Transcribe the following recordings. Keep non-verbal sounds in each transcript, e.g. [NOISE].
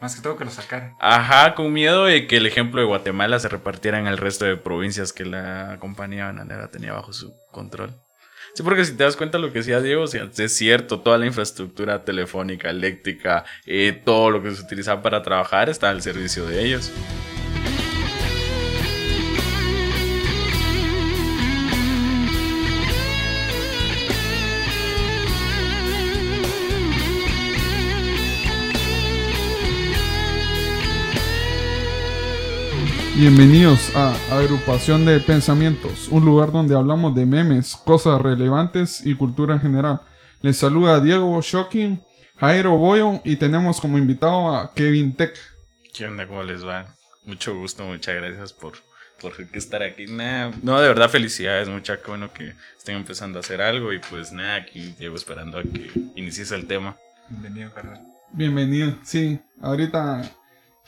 Más que todo que lo sacaran. Ajá, con miedo de que el ejemplo de Guatemala se repartiera en el resto de provincias que la compañía bananera tenía bajo su control. Sí, porque si te das cuenta lo que decía Diego, es cierto, toda la infraestructura telefónica, eléctrica, eh, todo lo que se utilizaba para trabajar está al servicio de ellos. Bienvenidos a Agrupación de Pensamientos, un lugar donde hablamos de memes, cosas relevantes y cultura en general. Les saluda Diego Shocking, Jairo Boyo y tenemos como invitado a Kevin Tech. ¿Qué onda? ¿Cómo les va? Mucho gusto, muchas gracias por, por estar aquí. no, de verdad felicidades, mucha bueno que estén empezando a hacer algo y pues nada, aquí llevo esperando a que inicies el tema. Bienvenido, carnal. Bienvenido, sí. Ahorita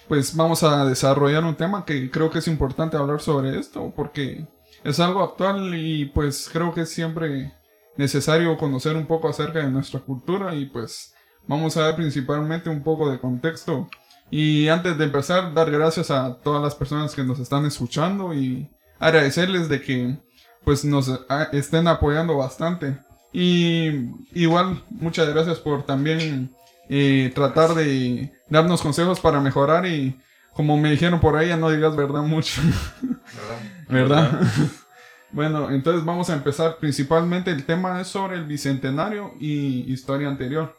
pues vamos a desarrollar un tema que creo que es importante hablar sobre esto porque es algo actual y pues creo que es siempre necesario conocer un poco acerca de nuestra cultura y pues vamos a ver principalmente un poco de contexto. Y antes de empezar dar gracias a todas las personas que nos están escuchando y agradecerles de que pues nos estén apoyando bastante. Y igual muchas gracias por también eh, tratar de darnos consejos para mejorar y como me dijeron por ahí, ya no digas verdad mucho. [LAUGHS] ¿Verdad? ¿Verdad? [LAUGHS] bueno, entonces vamos a empezar. Principalmente el tema es sobre el bicentenario y historia anterior.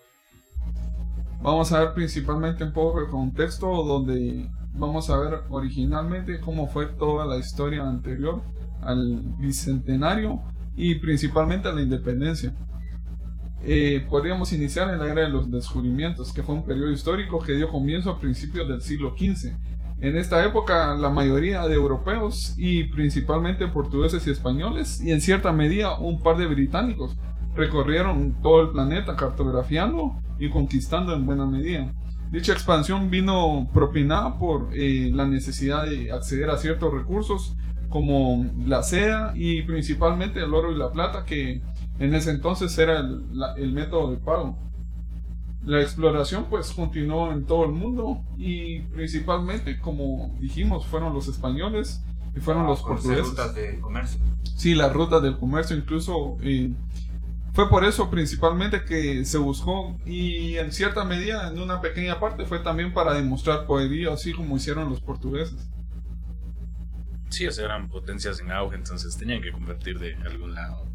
Vamos a ver principalmente un poco el contexto donde vamos a ver originalmente cómo fue toda la historia anterior al bicentenario y principalmente a la independencia. Eh, podríamos iniciar en la era de los descubrimientos, que fue un periodo histórico que dio comienzo a principios del siglo XV. En esta época, la mayoría de europeos y principalmente portugueses y españoles, y en cierta medida un par de británicos, recorrieron todo el planeta cartografiando y conquistando en buena medida. Dicha expansión vino propinada por eh, la necesidad de acceder a ciertos recursos como la seda y principalmente el oro y la plata que en ese entonces era el, método de pago. La exploración pues continuó en todo el mundo y principalmente, como dijimos, fueron los españoles y fueron los portugueses. rutas de comercio. Sí, las rutas del comercio incluso. fue por eso principalmente que se buscó y en cierta medida, en una pequeña parte, fue también para demostrar poderío, así como hicieron los portugueses. Sí, eran potencias en auge, entonces tenían que convertir de algún lado.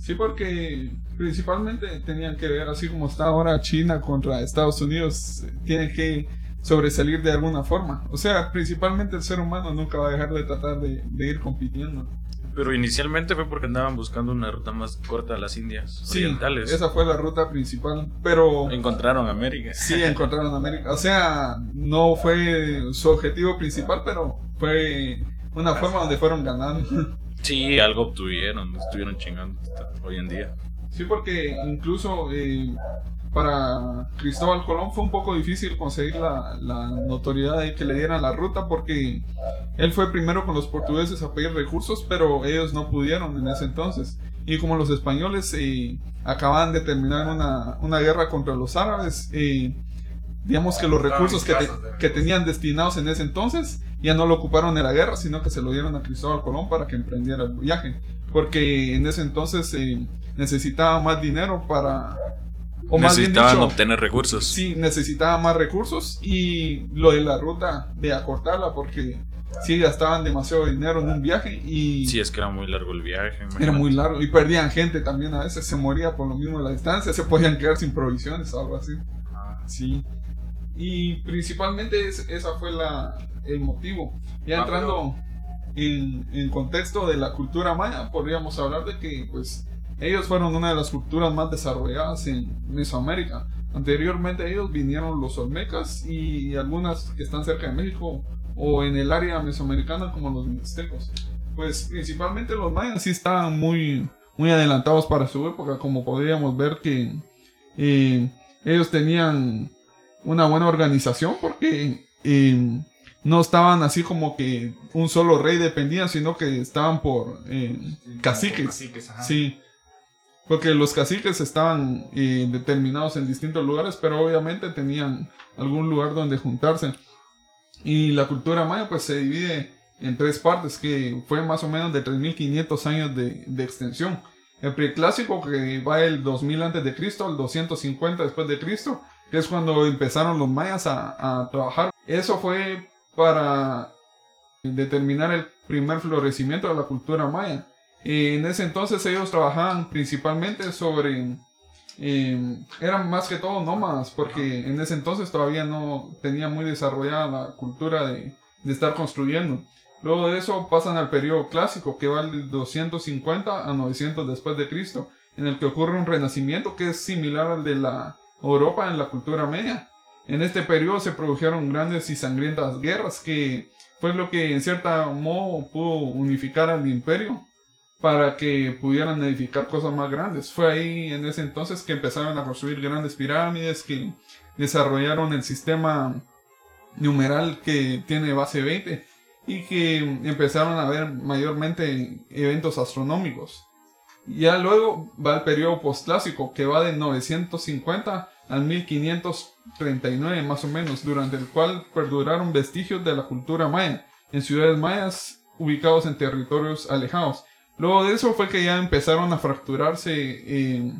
Sí, porque principalmente tenían que ver, así como está ahora China contra Estados Unidos, tiene que sobresalir de alguna forma. O sea, principalmente el ser humano nunca va a dejar de tratar de, ir compitiendo. Pero inicialmente fue porque andaban buscando una ruta más corta a las Indias sí, orientales. Esa fue la ruta principal, pero... Encontraron América. Sí, encontraron América. O sea, no fue su objetivo principal, pero fue una forma donde fueron ganando. [LAUGHS] Sí, algo obtuvieron, estuvieron chingando hoy en día. Sí, porque incluso eh, para Cristóbal Colón fue un poco difícil conseguir la, notoriedad de que le dieran la ruta porque él fue primero con los portugueses a pedir recursos, pero ellos no pudieron en ese entonces. Y como los españoles eh, acababan de terminar una, una, guerra contra los árabes, eh, digamos que los recursos que, que tenían destinados en ese entonces ya no lo ocuparon en la guerra, sino que se lo dieron a Cristóbal Colón para que emprendiera el viaje. Porque en ese entonces eh, necesitaba más dinero para... O Necesitaban obtener recursos. Sí, necesitaba más recursos y lo de la ruta de acortarla porque sí gastaban demasiado dinero en un viaje y... Sí, es que era muy largo el viaje. Era muy largo y perdían gente también a veces, se moría por lo mismo la distancia, se podían quedar sin provisiones o algo así. Ah. Sí. Y principalmente esa fue la, el motivo. Ya ah, entrando en, en, contexto de la cultura maya, podríamos hablar de que pues ellos fueron una de las culturas más desarrolladas en Mesoamérica. Anteriormente ellos vinieron los olmecas y algunas que están cerca de México o en el área mesoamericana como los mixtecos. Pues principalmente los mayas sí estaban muy, muy adelantados para su época, como podríamos ver que eh, ellos tenían una buena organización porque eh, no estaban así como que un solo rey dependía, sino que estaban por eh, caciques. sí. porque los caciques estaban eh, determinados en distintos lugares, pero obviamente tenían algún lugar donde juntarse. Y la cultura maya pues se divide en tres partes, que fue más o menos de 3.500 años de, de extensión. El preclásico que va el 2000 antes de Cristo al 250 después de Cristo, que es cuando empezaron los mayas a, a trabajar. Eso fue para determinar el primer florecimiento de la cultura maya. En ese entonces ellos trabajaban principalmente sobre, eh, eran más que todo nómadas, porque en ese entonces todavía no tenía muy desarrollada la cultura de, de estar construyendo. Luego de eso pasan al periodo clásico, que va del 250 a 900 después de Cristo, en el que ocurre un renacimiento que es similar al de la Europa en la cultura media. En este periodo se produjeron grandes y sangrientas guerras que fue lo que en cierta modo pudo unificar al imperio para que pudieran edificar cosas más grandes. Fue ahí en ese entonces que empezaron a construir grandes pirámides, que desarrollaron el sistema numeral que tiene base 20 y que empezaron a ver mayormente eventos astronómicos. Ya luego va el periodo postclásico que va de 950 al 1539 más o menos, durante el cual perduraron vestigios de la cultura maya en ciudades mayas ubicados en territorios alejados. Luego de eso fue que ya empezaron a fracturarse, eh,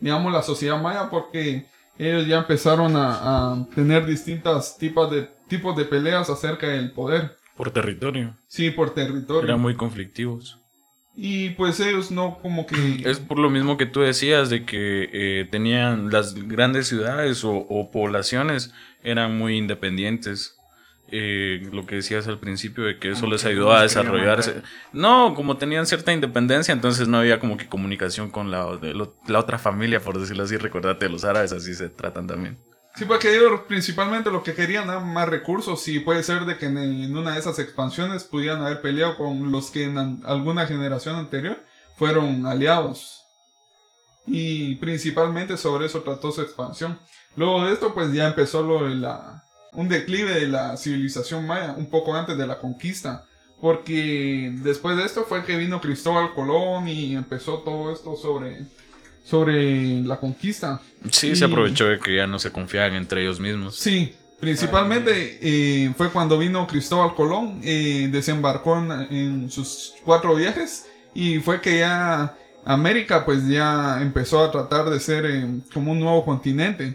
digamos, la sociedad maya porque ellos ya empezaron a, a tener distintas tipos de, tipos de peleas acerca del poder. Por territorio. Sí, por territorio. Eran muy conflictivos. Y pues ellos no como que... Es por lo mismo que tú decías de que eh, tenían las grandes ciudades o, o poblaciones eran muy independientes. Eh, lo que decías al principio de que eso Como les que ayudó a desarrollarse. No, como tenían cierta independencia, entonces no había como que comunicación con la, la otra familia, por decirlo así. Recordate, los árabes así se tratan también. Sí, porque ellos principalmente lo que querían era más recursos y puede ser de que en, una de esas expansiones pudieran haber peleado con los que en alguna generación anterior fueron aliados. Y principalmente sobre eso trató su expansión. Luego de esto pues ya empezó lo la, un declive de la civilización maya un poco antes de la conquista. Porque después de esto fue que vino Cristóbal Colón y empezó todo esto sobre, sobre la conquista. Sí, se aprovechó de que ya no se confiaban entre ellos mismos. Sí, principalmente eh, fue cuando vino Cristóbal Colón, eh, desembarcó en, en sus cuatro viajes y fue que ya América pues ya empezó a tratar de ser eh, como un nuevo continente.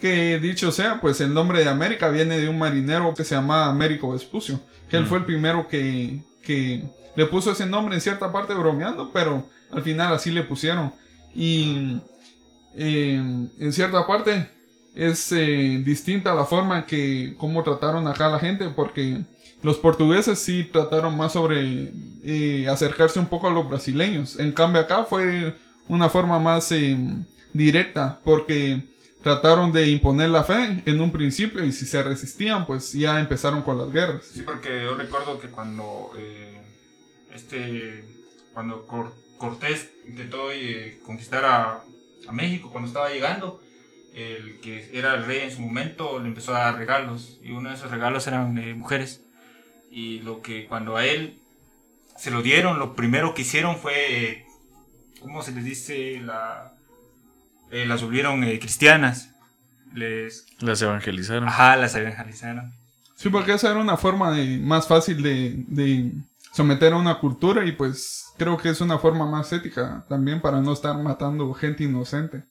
Que dicho sea, pues el nombre de América viene de un marinero que se llamaba Américo Vespucio, que él Mm. fue el primero que, que le puso ese nombre en cierta parte bromeando, pero al final así le pusieron. Y eh, en cierta parte es eh, distinta la forma que cómo trataron acá a la gente porque los portugueses sí trataron más sobre eh, acercarse un poco a los brasileños. En cambio acá fue una forma más eh, directa porque trataron de imponer la fe en un principio y si se resistían pues ya empezaron con las guerras. Sí, porque yo recuerdo que cuando eh, este cuando Cor- Cortés intentó eh, conquistar a, a México cuando estaba llegando, el que era el rey en su momento le empezó a dar regalos y uno de esos regalos eran eh, mujeres y lo que cuando a él se lo dieron, lo primero que hicieron fue, eh, ¿cómo se les dice? La, eh, las volvieron eh, cristianas. Les, Las evangelizaron. ajá, las evangelizaron. Sí, porque esa era una forma de, más fácil de, de someter a una cultura y pues creo que es una forma más ética también para no estar matando gente inocente.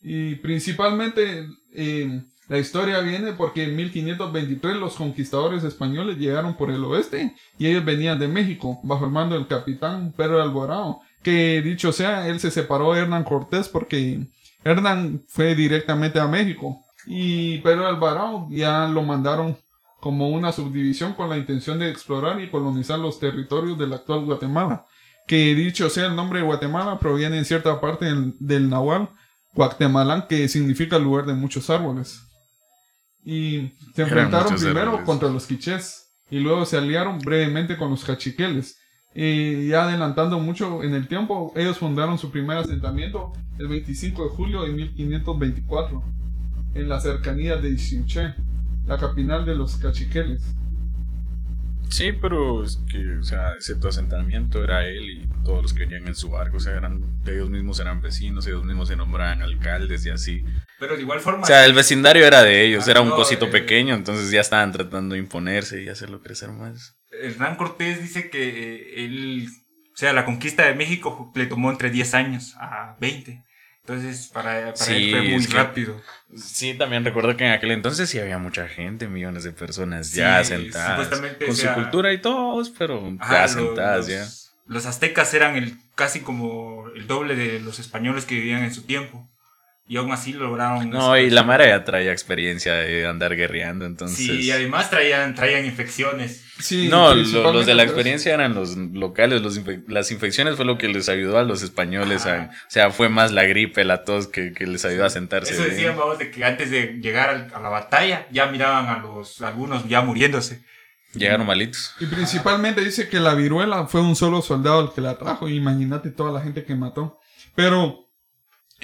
Y principalmente eh, la historia viene porque en 1523 los conquistadores españoles llegaron por el oeste y ellos venían de México bajo el mando del capitán Pedro Alvarado. Que dicho sea, él se separó de Hernán Cortés porque Hernán fue directamente a México y Pedro Alvarado ya lo mandaron como una subdivisión con la intención de explorar y colonizar los territorios del actual Guatemala. Que dicho sea el nombre de Guatemala proviene en cierta parte del, del nahual Guatemalán, que significa lugar de muchos árboles. Y se enfrentaron primero árboles. contra los quichés y luego se aliaron brevemente con los cachiqueles. Y ya adelantando mucho en el tiempo, ellos fundaron su primer asentamiento el 25 de julio de 1524 en la cercanía de Ixinché, la capital de los cachiqueles. Sí, pero es que, o sea, ese tu asentamiento era él y todos los que venían en su barco, o sea, eran, ellos mismos eran vecinos, ellos mismos se nombraban alcaldes y así. Pero de igual forma. O sea, el vecindario era de ellos, Ah, era un no, cosito eh, pequeño, entonces ya estaban tratando de imponerse y hacerlo crecer más. Hernán Cortés dice que eh, él, o sea, la conquista de México le tomó entre 10 años a 20. Entonces, para, para Sí, él fue muy que- rápido. Sí, también recuerdo que en aquel entonces sí había mucha gente, millones de personas ya supuestamente, Con o su cultura y todos, pero Ajá, ya asentadas los, ya. Los aztecas eran el, casi como el doble de los españoles que vivían en su tiempo. Y aún así lograron. No, y la Mara ya traía experiencia de andar guerreando, entonces... Sí, y además traían, traían infecciones. Sí, no, lo- los de la experiencia eran los locales, los infe- las infecciones fue lo que les ayudó a los españoles, a- o sea, fue más la gripe, la tos que, que les ayudó a sentarse. Eso bien. decían, vamos, de que antes de llegar a la batalla ya miraban a los algunos ya muriéndose. Llegaron malitos. Y principalmente dice que la viruela fue un solo soldado el que la trajo. Imagínate toda la gente que mató. Pero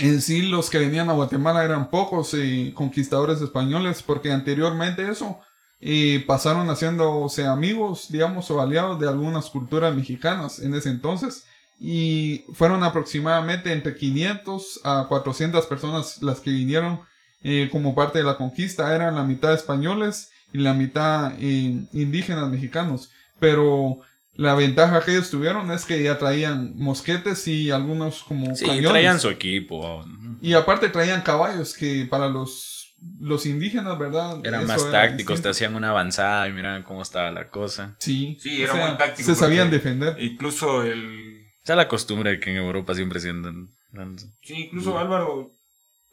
en sí los que venían a Guatemala eran pocos eh, conquistadores españoles porque anteriormente eso eh, pasaron haciéndose amigos, digamos, o aliados de algunas culturas mexicanas en ese entonces. Y fueron aproximadamente entre 500 a 400 personas las que vinieron eh, como parte de la conquista. Eran la mitad españoles y la mitad eh, indígenas mexicanos. Pero la ventaja que ellos tuvieron es que ya traían mosquetes y algunos como Sí, cañones. traían su equipo. Y aparte traían caballos que para los, los indígenas, ¿verdad? Eran Eso más era tácticos, te hacían una avanzada y miraban cómo estaba la cosa. Sí, Sí, o era sea, muy táctico Se sabían defender. Incluso el. Esa es la costumbre de que en Europa siempre sientan. Sí, incluso Álvaro.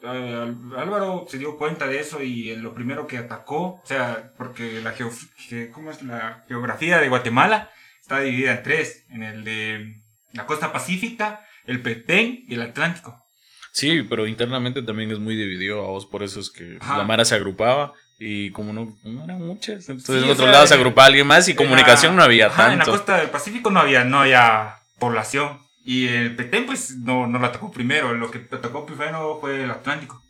eh, Álvaro se dio cuenta de eso y lo primero que atacó, o sea, porque la, geo- ge- ¿cómo es? la geografía de Guatemala está dividida en tres, en el de la costa pacífica, el Petén y el Atlántico. Sí, pero internamente también es muy dividido a vos, por eso es que Ajá. la Mara se agrupaba y como no, no eran muchas, entonces Sí, en otro sea, lado se agrupaba alguien más y comunicación la- no había ajá, En la tanto. costa del Pacífico no había, no había población. Y el Petén, pues, no, no lo atacó primero. Lo que atacó primero fue el Atlántico.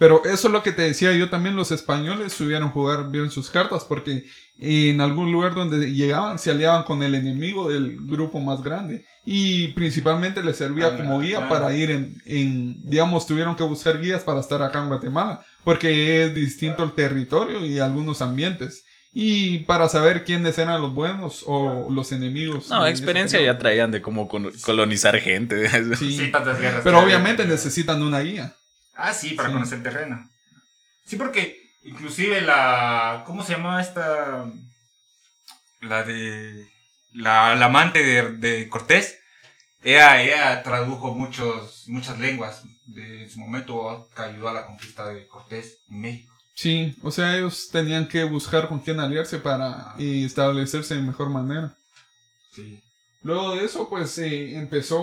Pero eso es lo que te decía yo también, los españoles subieron jugar bien sus cartas porque en algún lugar donde llegaban se aliaban con el enemigo del grupo más grande y principalmente les servía Ah, como guía ah. para ir en, en, digamos, tuvieron que buscar guías para estar acá en Guatemala porque es distinto el territorio y algunos ambientes y para saber quiénes eran los buenos o los enemigos. No, experiencia ya traían de cómo colonizar gente. [LAUGHS] Sí. Sí. Pero obviamente necesitan una guía. Ah, sí, para Sí. conocer el terreno. Sí, porque inclusive la... ¿Cómo se llamaba esta? La de... La, la amante de, de Cortés. Ella, ella tradujo muchos, muchas lenguas de su momento que ayudó a la conquista de Cortés en México. Sí, o sea, ellos tenían que buscar con quién aliarse para eh, establecerse de mejor manera. Sí. Luego de eso, pues eh, empezó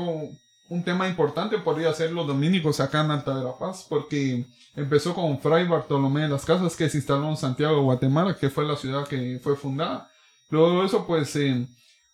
un tema importante, podría ser los dominicos acá en Alta Verapaz, porque empezó con Fray Bartolomé de las Casas, que se instaló en Santiago, Guatemala, que fue la ciudad que fue fundada. Luego de eso, pues eh,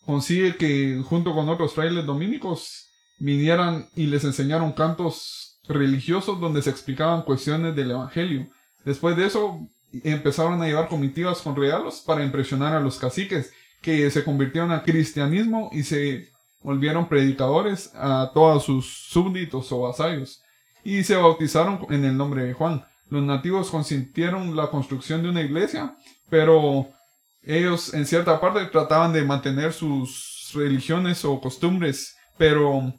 consigue que junto con otros frailes dominicos vinieran y les enseñaron cantos religiosos donde se explicaban cuestiones del Evangelio. Después de eso, empezaron a llevar comitivas con regalos para impresionar a los caciques, que se convirtieron al cristianismo y se volvieron predicadores a todos sus súbditos o vasallos, y se bautizaron en el nombre de Juan. Los nativos consintieron la construcción de una iglesia, pero ellos en cierta parte trataban de mantener sus religiones o costumbres, pero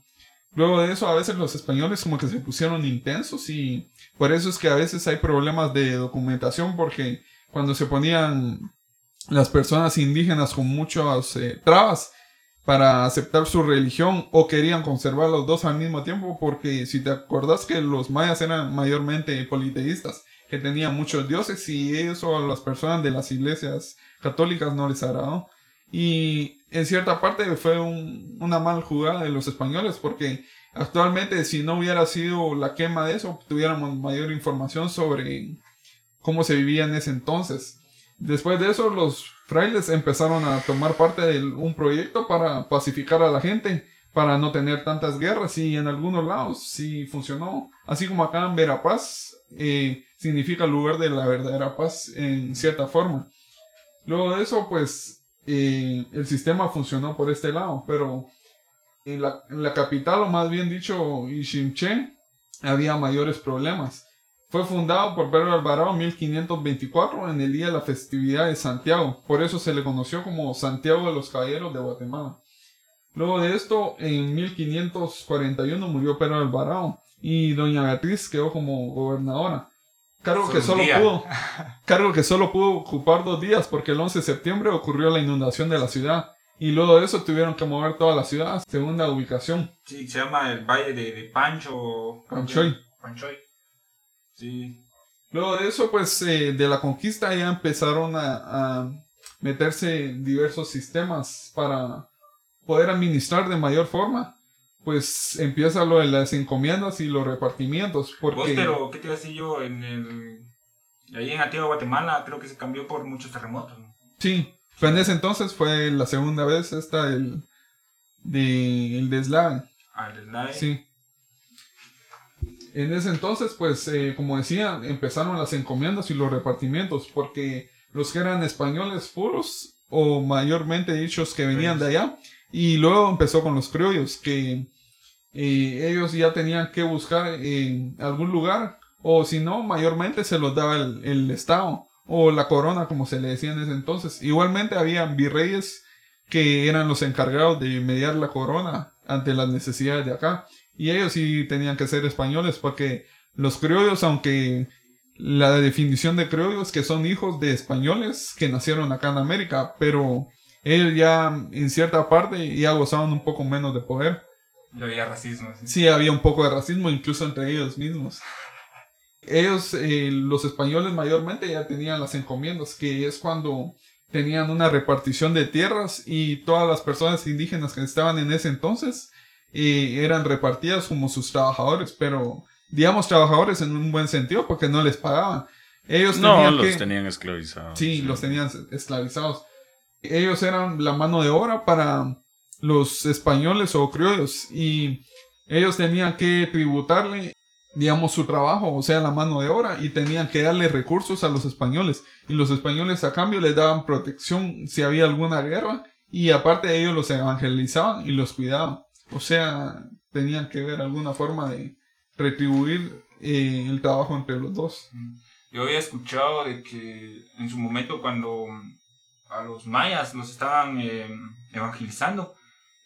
luego de eso a veces los españoles como que se pusieron intensos y por eso es que a veces hay problemas de documentación porque cuando se ponían las personas indígenas con muchas eh, trabas para aceptar su religión o querían conservar los dos al mismo tiempo porque si te acordás que los mayas eran mayormente politeístas que tenían muchos dioses y eso a las personas de las iglesias católicas no les agradó. Y en cierta parte fue un- una mal jugada de los españoles porque actualmente si no hubiera sido la quema de eso tuviéramos mayor información sobre cómo se vivía en ese entonces. Después de eso, los frailes empezaron a tomar parte de un proyecto para pacificar a la gente, para no tener tantas guerras, y en algunos lados sí funcionó. Así como acá en Verapaz, eh, significa lugar de la verdadera paz en cierta forma. Luego de eso, pues eh, el sistema funcionó por este lado, pero en la, capital, o más bien dicho, Ishimche, había mayores problemas. Fue fundado por Pedro Alvarado en 1524 en el día de la festividad de Santiago. Por eso se le conoció como Santiago de los Caballeros de Guatemala. Luego de esto, en 1541 murió Pedro Alvarado y doña Beatriz quedó como gobernadora. Cargo que, solo pudo, [LAUGHS] cargo que solo pudo ocupar dos días porque el 11 de septiembre ocurrió la inundación de la ciudad. Y luego de eso tuvieron que mover toda la ciudad, segunda ubicación. Sí, se llama el Valle de, de Pancho. Panchoy. Panchoy. Sí. Luego de eso, pues eh, de la conquista ya empezaron a, a, meterse diversos sistemas para poder administrar de mayor forma. Pues empieza lo de las encomiendas y los repartimientos. Porque... Vos, pero, ¿qué te iba a decir yo? En el... Ahí en Antigua Guatemala creo que se cambió por muchos terremotos. ¿no? Sí, fue en ese entonces fue la segunda vez esta el de el deslave. Ah, el deslave. Sí. En ese entonces, pues, eh, como decía, empezaron las encomiendas y los repartimientos, porque los que eran españoles puros, o mayormente dichos que venían de allá, y luego empezó con los criollos, que eh, ellos ya tenían que buscar en algún lugar, o si no, mayormente se los daba el, el Estado, o la corona, como se le decía en ese entonces. Igualmente había virreyes que eran los encargados de mediar la corona ante las necesidades de acá. Y ellos sí tenían que ser españoles porque los criollos, aunque la definición de criollos que son hijos de españoles que nacieron acá en América, pero ellos ya en cierta parte ya gozaban un poco menos de poder. Y había racismo. Sí. Sí, había un poco de racismo incluso entre ellos mismos. Ellos, eh, los españoles mayormente ya tenían las encomiendas, que es cuando tenían una repartición de tierras y todas las personas indígenas que estaban en ese entonces eh, eran repartidas como sus trabajadores, pero digamos trabajadores en un buen sentido porque no les pagaban. Ellos No, tenían los que- tenían esclavizados. Sí, los tenían esclavizados. Ellos eran la mano de obra para los españoles o criollos y ellos tenían que tributarle, digamos, su trabajo, o sea, la mano de obra, y tenían que darle recursos a los españoles. Y los españoles a cambio les daban protección si había alguna guerra y aparte ellos los evangelizaban y los cuidaban. O sea, tenían que ver alguna forma de retribuir eh, el trabajo entre los dos. Yo había escuchado de que en su momento cuando a los mayas los estaban eh, evangelizando,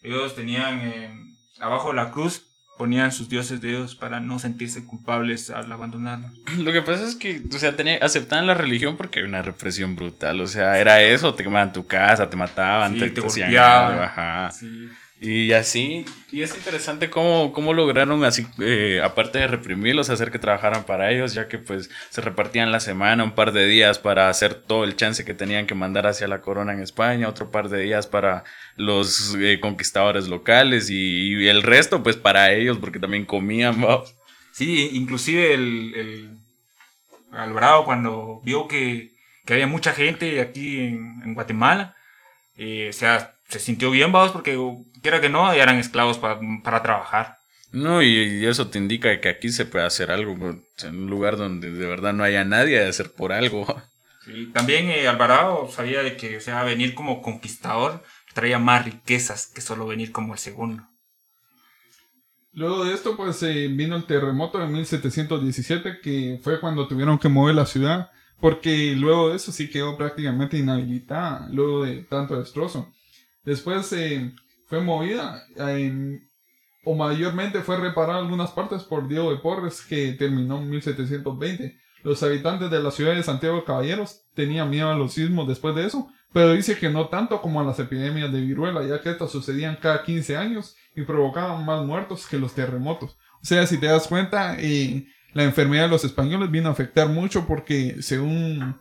ellos tenían eh, abajo de la cruz, ponían sus dioses de ellos para no sentirse culpables al abandonarlos. [CLEARS THROAT] Lo que pasa es que, o sea, tenía, aceptaban la religión porque había una represión brutal. O sea, era eso, te quemaban tu casa, te mataban, Sí, te, te te hacían golpeaban. algo, ajá. Sí. Y así, y es interesante cómo, cómo lograron así, eh, aparte de reprimirlos, hacer que trabajaran para ellos, ya que pues se repartían la semana, un par de días para hacer todo el chance que tenían que mandar hacia la corona en España, otro par de días para los eh, conquistadores locales y, el resto pues para ellos, porque también comían, [LAUGHS] ¿va? Sí, inclusive el, el Alvarado cuando vio que, que había mucha gente aquí en, en Guatemala, eh, o sea, se sintió bien, vamos, porque quiera que no, eran esclavos para, para trabajar. No, y, y eso te indica que aquí se puede hacer algo, en un lugar donde de verdad no haya nadie de hacer por algo. [LAUGHS] Sí, También eh, Alvarado sabía de que, o sea, venir como conquistador traía más riquezas que solo venir como el segundo. Luego de esto, pues eh, vino el terremoto de 1717, que fue cuando tuvieron que mover la ciudad, porque luego de eso sí quedó prácticamente inhabilitada, luego de tanto destrozo. Después eh, fue movida, en- o mayormente fue reparada algunas partes por Diego de Porres, que terminó en 1720. Los habitantes de la ciudad de Santiago de Caballeros tenían miedo a los sismos después de eso, pero dice que no tanto como a las epidemias de viruela, ya que estas sucedían cada 15 años y provocaban más muertos que los terremotos. O sea, si te das cuenta, eh, la enfermedad de los españoles vino a afectar mucho porque según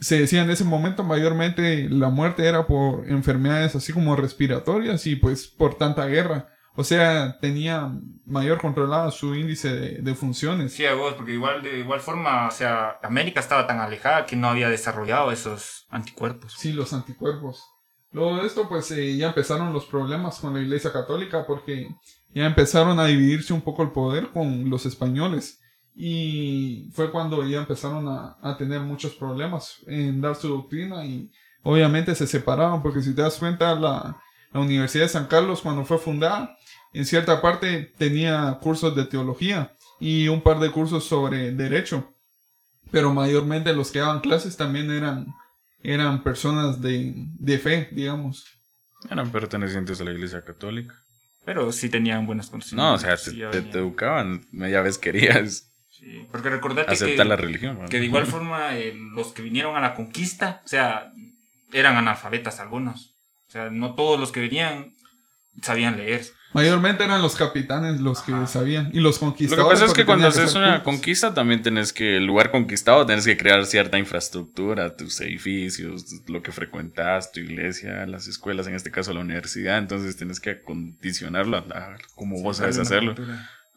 se decía en ese momento mayormente la muerte era por enfermedades así como respiratorias y pues por tanta guerra. O sea, tenía mayor controlada su índice de, de funciones. Sí, a vos, porque igual de igual forma, o sea, América estaba tan alejada que no había desarrollado esos anticuerpos. Sí, los anticuerpos. Luego de esto, pues eh, ya empezaron los problemas con la Iglesia Católica porque ya empezaron a dividirse un poco el poder con los españoles. Y fue cuando ya empezaron a, a tener muchos problemas en dar su doctrina y obviamente se separaron, porque si te das cuenta, la, la Universidad de San Carlos, cuando fue fundada, en cierta parte tenía cursos de teología y un par de cursos sobre derecho, pero mayormente los que daban clases también eran, eran personas de, de fe, digamos. Eran pertenecientes a la Iglesia Católica. Pero sí tenían buenas condiciones. No, o sea, te, Sí, te educaban, media vez querías Sí, porque recordate aceptar que, la religión. de igual forma eh, los que vinieron a la conquista, o sea, eran analfabetas algunos. O sea, no todos los que venían sabían leer. Mayormente eran los capitanes los que Ajá. sabían y los Lo conquistadores. que pasa es que cuando haces una cultos. conquista también tenés que, el lugar conquistado, tenés que crear cierta infraestructura, tus edificios, lo que frecuentas, tu iglesia, las escuelas, en este caso la universidad, entonces tenés que acondicionarlo a, a como vos sabes hacerlo.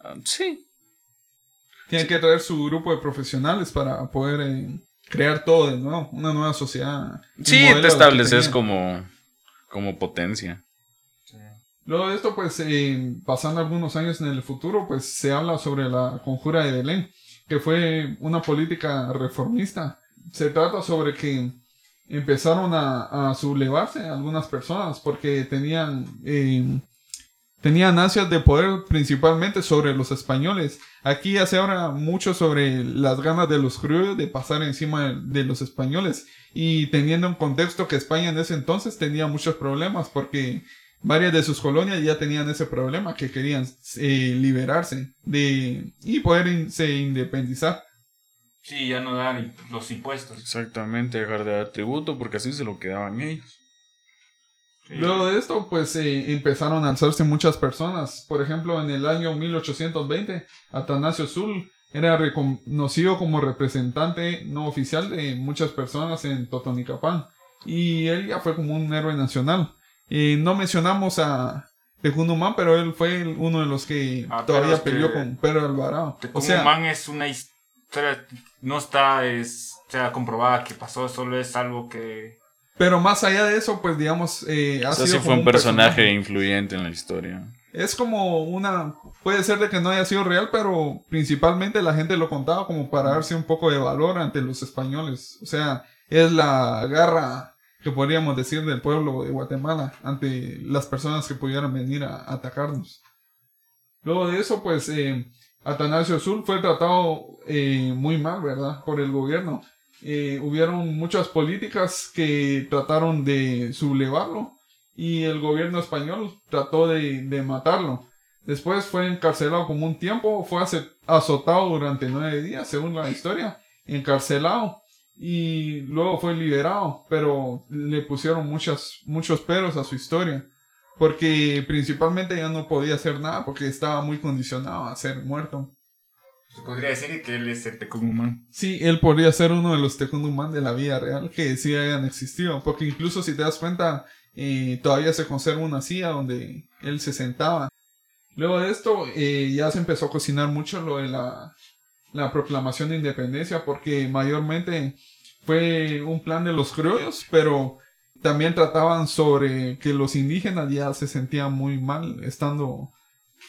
Ah, sí, Tienen que traer su grupo de profesionales para poder eh, crear todo de nuevo, una nueva sociedad. sí, te estableces como, como potencia. Sí. Luego de esto, pues, eh, pasando algunos años en el futuro, pues se habla sobre la conjura de Belén, que fue una política reformista. Se trata sobre que empezaron a, a sublevarse algunas personas porque tenían, eh, tenían ansias de poder principalmente sobre los españoles. Aquí ya se habla mucho sobre las ganas de los criollos de pasar encima de, los españoles y teniendo en contexto que España en ese entonces tenía muchos problemas porque varias de sus colonias ya tenían ese problema que querían eh, liberarse de y poder in- se independizar. Sí, ya no dan los impuestos. Exactamente, dejar de dar tributo porque así se lo quedaban ellos. Sí. Luego de esto, pues eh, empezaron a alzarse muchas personas. Por ejemplo, en el año 1820, Atanasio Sul era reconocido como representante no oficial de muchas personas en Totonicapán. Y él ya fue como un héroe nacional. Eh, no mencionamos a Tecunumán, pero él fue el- uno de los que Ah, todavía es que- peleó con Pedro Alvarado. Que O sea, es una historia, no está es, o sea, comprobada que pasó, solo es algo que... pero más allá de eso, pues digamos, eh, ha O sea, sido sí fue un personaje influyente en la historia. Es como una. Puede ser de que no haya sido real, pero principalmente la gente lo contaba como para darse un poco de valor ante los españoles. O sea, es la garra que podríamos decir del pueblo de Guatemala ante las personas que pudieran venir a atacarnos. Luego de eso, pues, eh, Atanasio Azul fue tratado eh, muy mal, ¿verdad? Por el gobierno. Eh, hubieron muchas políticas que trataron de sublevarlo y el gobierno español trató de, de matarlo. Después fue encarcelado como un tiempo, fue azotado durante nueve días, según la historia, encarcelado y luego fue liberado, pero le pusieron muchas, muchos peros a su historia, porque principalmente ya no podía hacer nada porque estaba muy condicionado a ser muerto. Se podría decir que él es el Tecumumán. Sí, él podría ser uno de los Tecundumán de la vida real que sí hayan existido, porque incluso si te das cuenta, eh, todavía se conserva una silla donde él se sentaba. Luego de esto, eh, ya se empezó a cocinar mucho lo de la, la proclamación de independencia, porque mayormente fue un plan de los criollos, pero también trataban sobre que los indígenas ya se sentían muy mal estando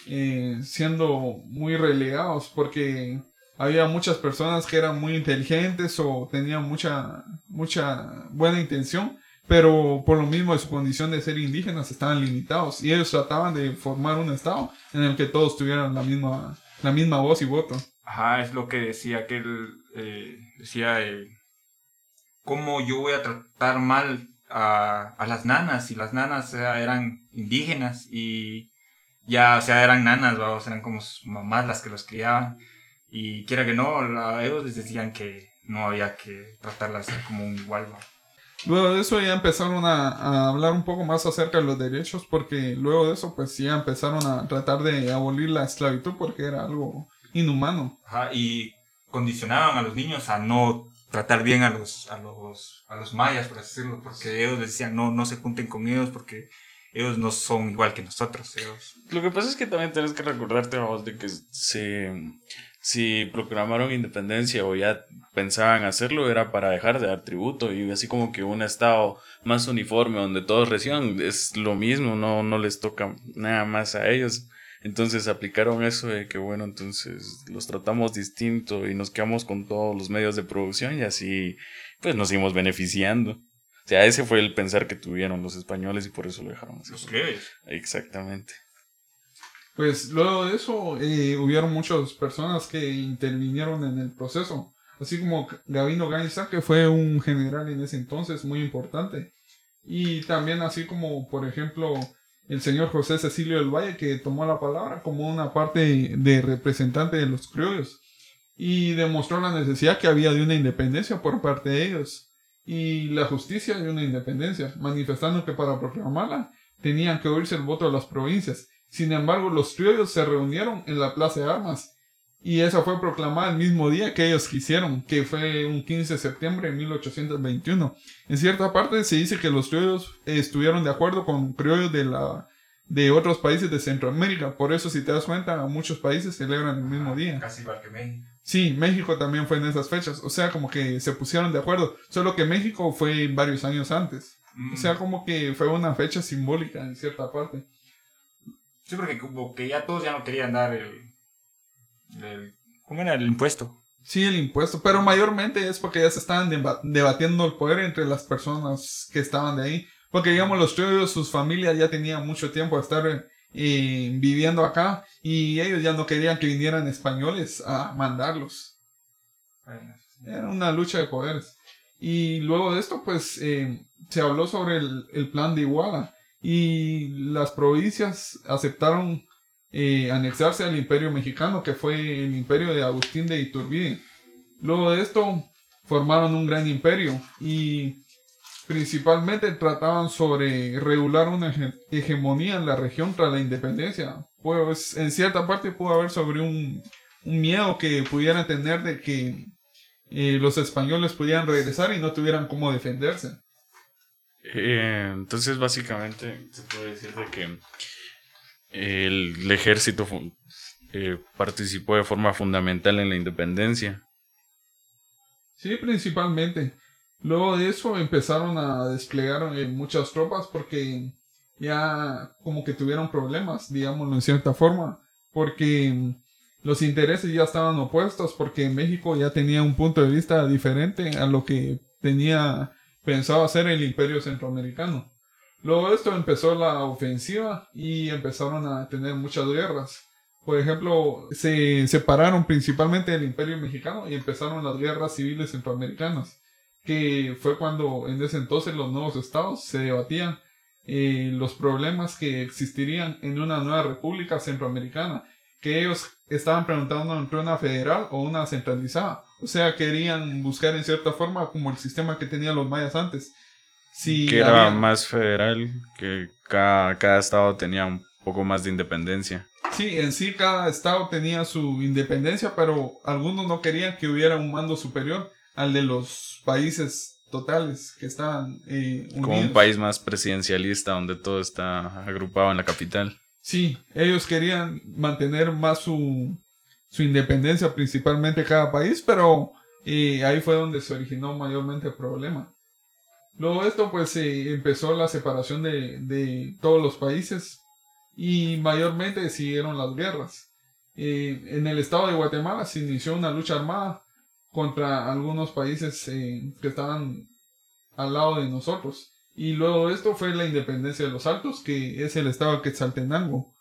eh, siendo muy relegados porque había muchas personas que eran muy inteligentes o tenían mucha mucha buena intención pero por lo mismo de su condición de ser indígenas estaban limitados y ellos trataban de formar un estado en el que todos tuvieran la misma la misma voz y voto. Ajá, es lo que decía que él eh, decía eh, cómo yo voy a tratar mal a, a las nanas y las nanas sea, eran indígenas y ya, o sea, eran nanas, vamos, eran como sus mamás las que los criaban y quiera que no, a ellos les decían que no había que tratarlas como un igual. ¿va? Luego de eso ya empezaron a, a hablar un poco más acerca de los derechos porque luego de eso pues ya empezaron a tratar de abolir la esclavitud porque era algo inhumano. Ajá, y condicionaban a los niños a no tratar bien a los, a los, a los mayas, por así decirlo, porque ellos les decían no, no se junten con ellos porque ellos no son igual que nosotros. Ellos, Lo que pasa es que también tienes que recordarte, vamos, de que se, si proclamaron independencia o ya pensaban hacerlo, era para dejar de dar tributo y así como que un estado más uniforme donde todos reciban es lo mismo, no, no les toca nada más a ellos. Entonces aplicaron eso de que, bueno, entonces los tratamos distinto y nos quedamos con todos los medios de producción y así, pues nos seguimos beneficiando. O sea, ese fue el pensar que tuvieron los españoles y por eso lo dejaron así. Los. Exactamente. Pues luego de eso eh, hubieron muchas personas que intervinieron en el proceso, así como Gavino Gainza, que fue un general en ese entonces muy importante, y también así como, por ejemplo, el señor José Cecilio del Valle, que tomó la palabra como una parte de representante de los criollos, y demostró la necesidad que había de una independencia por parte de ellos, y la justicia de una independencia, manifestando que para proclamarla tenían que oírse el voto de las provincias, sin embargo, los criollos se reunieron en la Plaza de Armas y esa fue proclamada el mismo día que ellos quisieron, que fue un 15 de septiembre de 1821. En cierta parte se dice que los criollos estuvieron de acuerdo con criollos de la de otros países de Centroamérica. Por eso, si te das cuenta, muchos países celebran el mismo día. Casi igual que México. Sí, México también fue en esas fechas. O sea, como que se pusieron de acuerdo. Solo que México fue varios años antes. O sea, como que fue una fecha simbólica en cierta parte. Sí, porque como que ya todos ya no querían dar el, el ¿cómo era? El impuesto. Sí, el impuesto, pero mayormente es porque ya se estaban deba- debatiendo el poder entre las personas que estaban de ahí. Porque, digamos, los criollos, sus familias ya tenían mucho tiempo de estar eh, viviendo acá y ellos ya no querían que vinieran españoles a mandarlos. Era una lucha de poderes. Y luego de esto, pues, eh, se habló sobre el, el plan de Iguala. Y las provincias aceptaron eh, anexarse al imperio mexicano, que fue el imperio de Agustín de Iturbide. Luego de esto, formaron un gran imperio. Y principalmente trataban sobre regular una hege- hegemonía en la región tras la independencia. Pues en cierta parte pudo haber sobre un, un miedo que pudieran tener de que eh, los españoles pudieran regresar y no tuvieran cómo defenderse. Eh, entonces, básicamente, se puede decir de que el, el ejército eh, participó de forma fundamental en la independencia. Sí, principalmente. Luego de eso empezaron a desplegar muchas tropas porque ya como que tuvieron problemas, digámoslo en cierta forma, porque los intereses ya estaban opuestos, porque México ya tenía un punto de vista diferente a lo que tenía pensado hacer el imperio centroamericano. Luego de esto empezó la ofensiva y empezaron a tener muchas guerras. Por ejemplo, se separaron principalmente del imperio mexicano y empezaron las guerras civiles centroamericanas, que fue cuando en ese entonces los nuevos estados se debatían eh, los problemas que existirían en una nueva república centroamericana, que ellos estaban preguntando entre una federal o una centralizada. O sea, querían buscar en cierta forma como el sistema que tenían los mayas antes. Si que era más federal, que cada, cada estado tenía un poco más de independencia. Sí, en sí cada estado tenía su independencia, pero algunos no querían que hubiera un mando superior al de los países totales que estaban eh, unidos. Como un país más presidencialista donde todo está agrupado en la capital. Sí, ellos querían mantener más su, su independencia, principalmente cada país, pero eh, ahí fue donde se originó mayormente el problema. Luego esto, pues eh, empezó la separación de, de todos los países y mayormente siguieron las guerras. Eh, en el estado de Guatemala se inició una lucha armada contra algunos países eh, que estaban al lado de nosotros. Y luego de esto fue la independencia de los Altos, que es el estado de Quetzaltenango.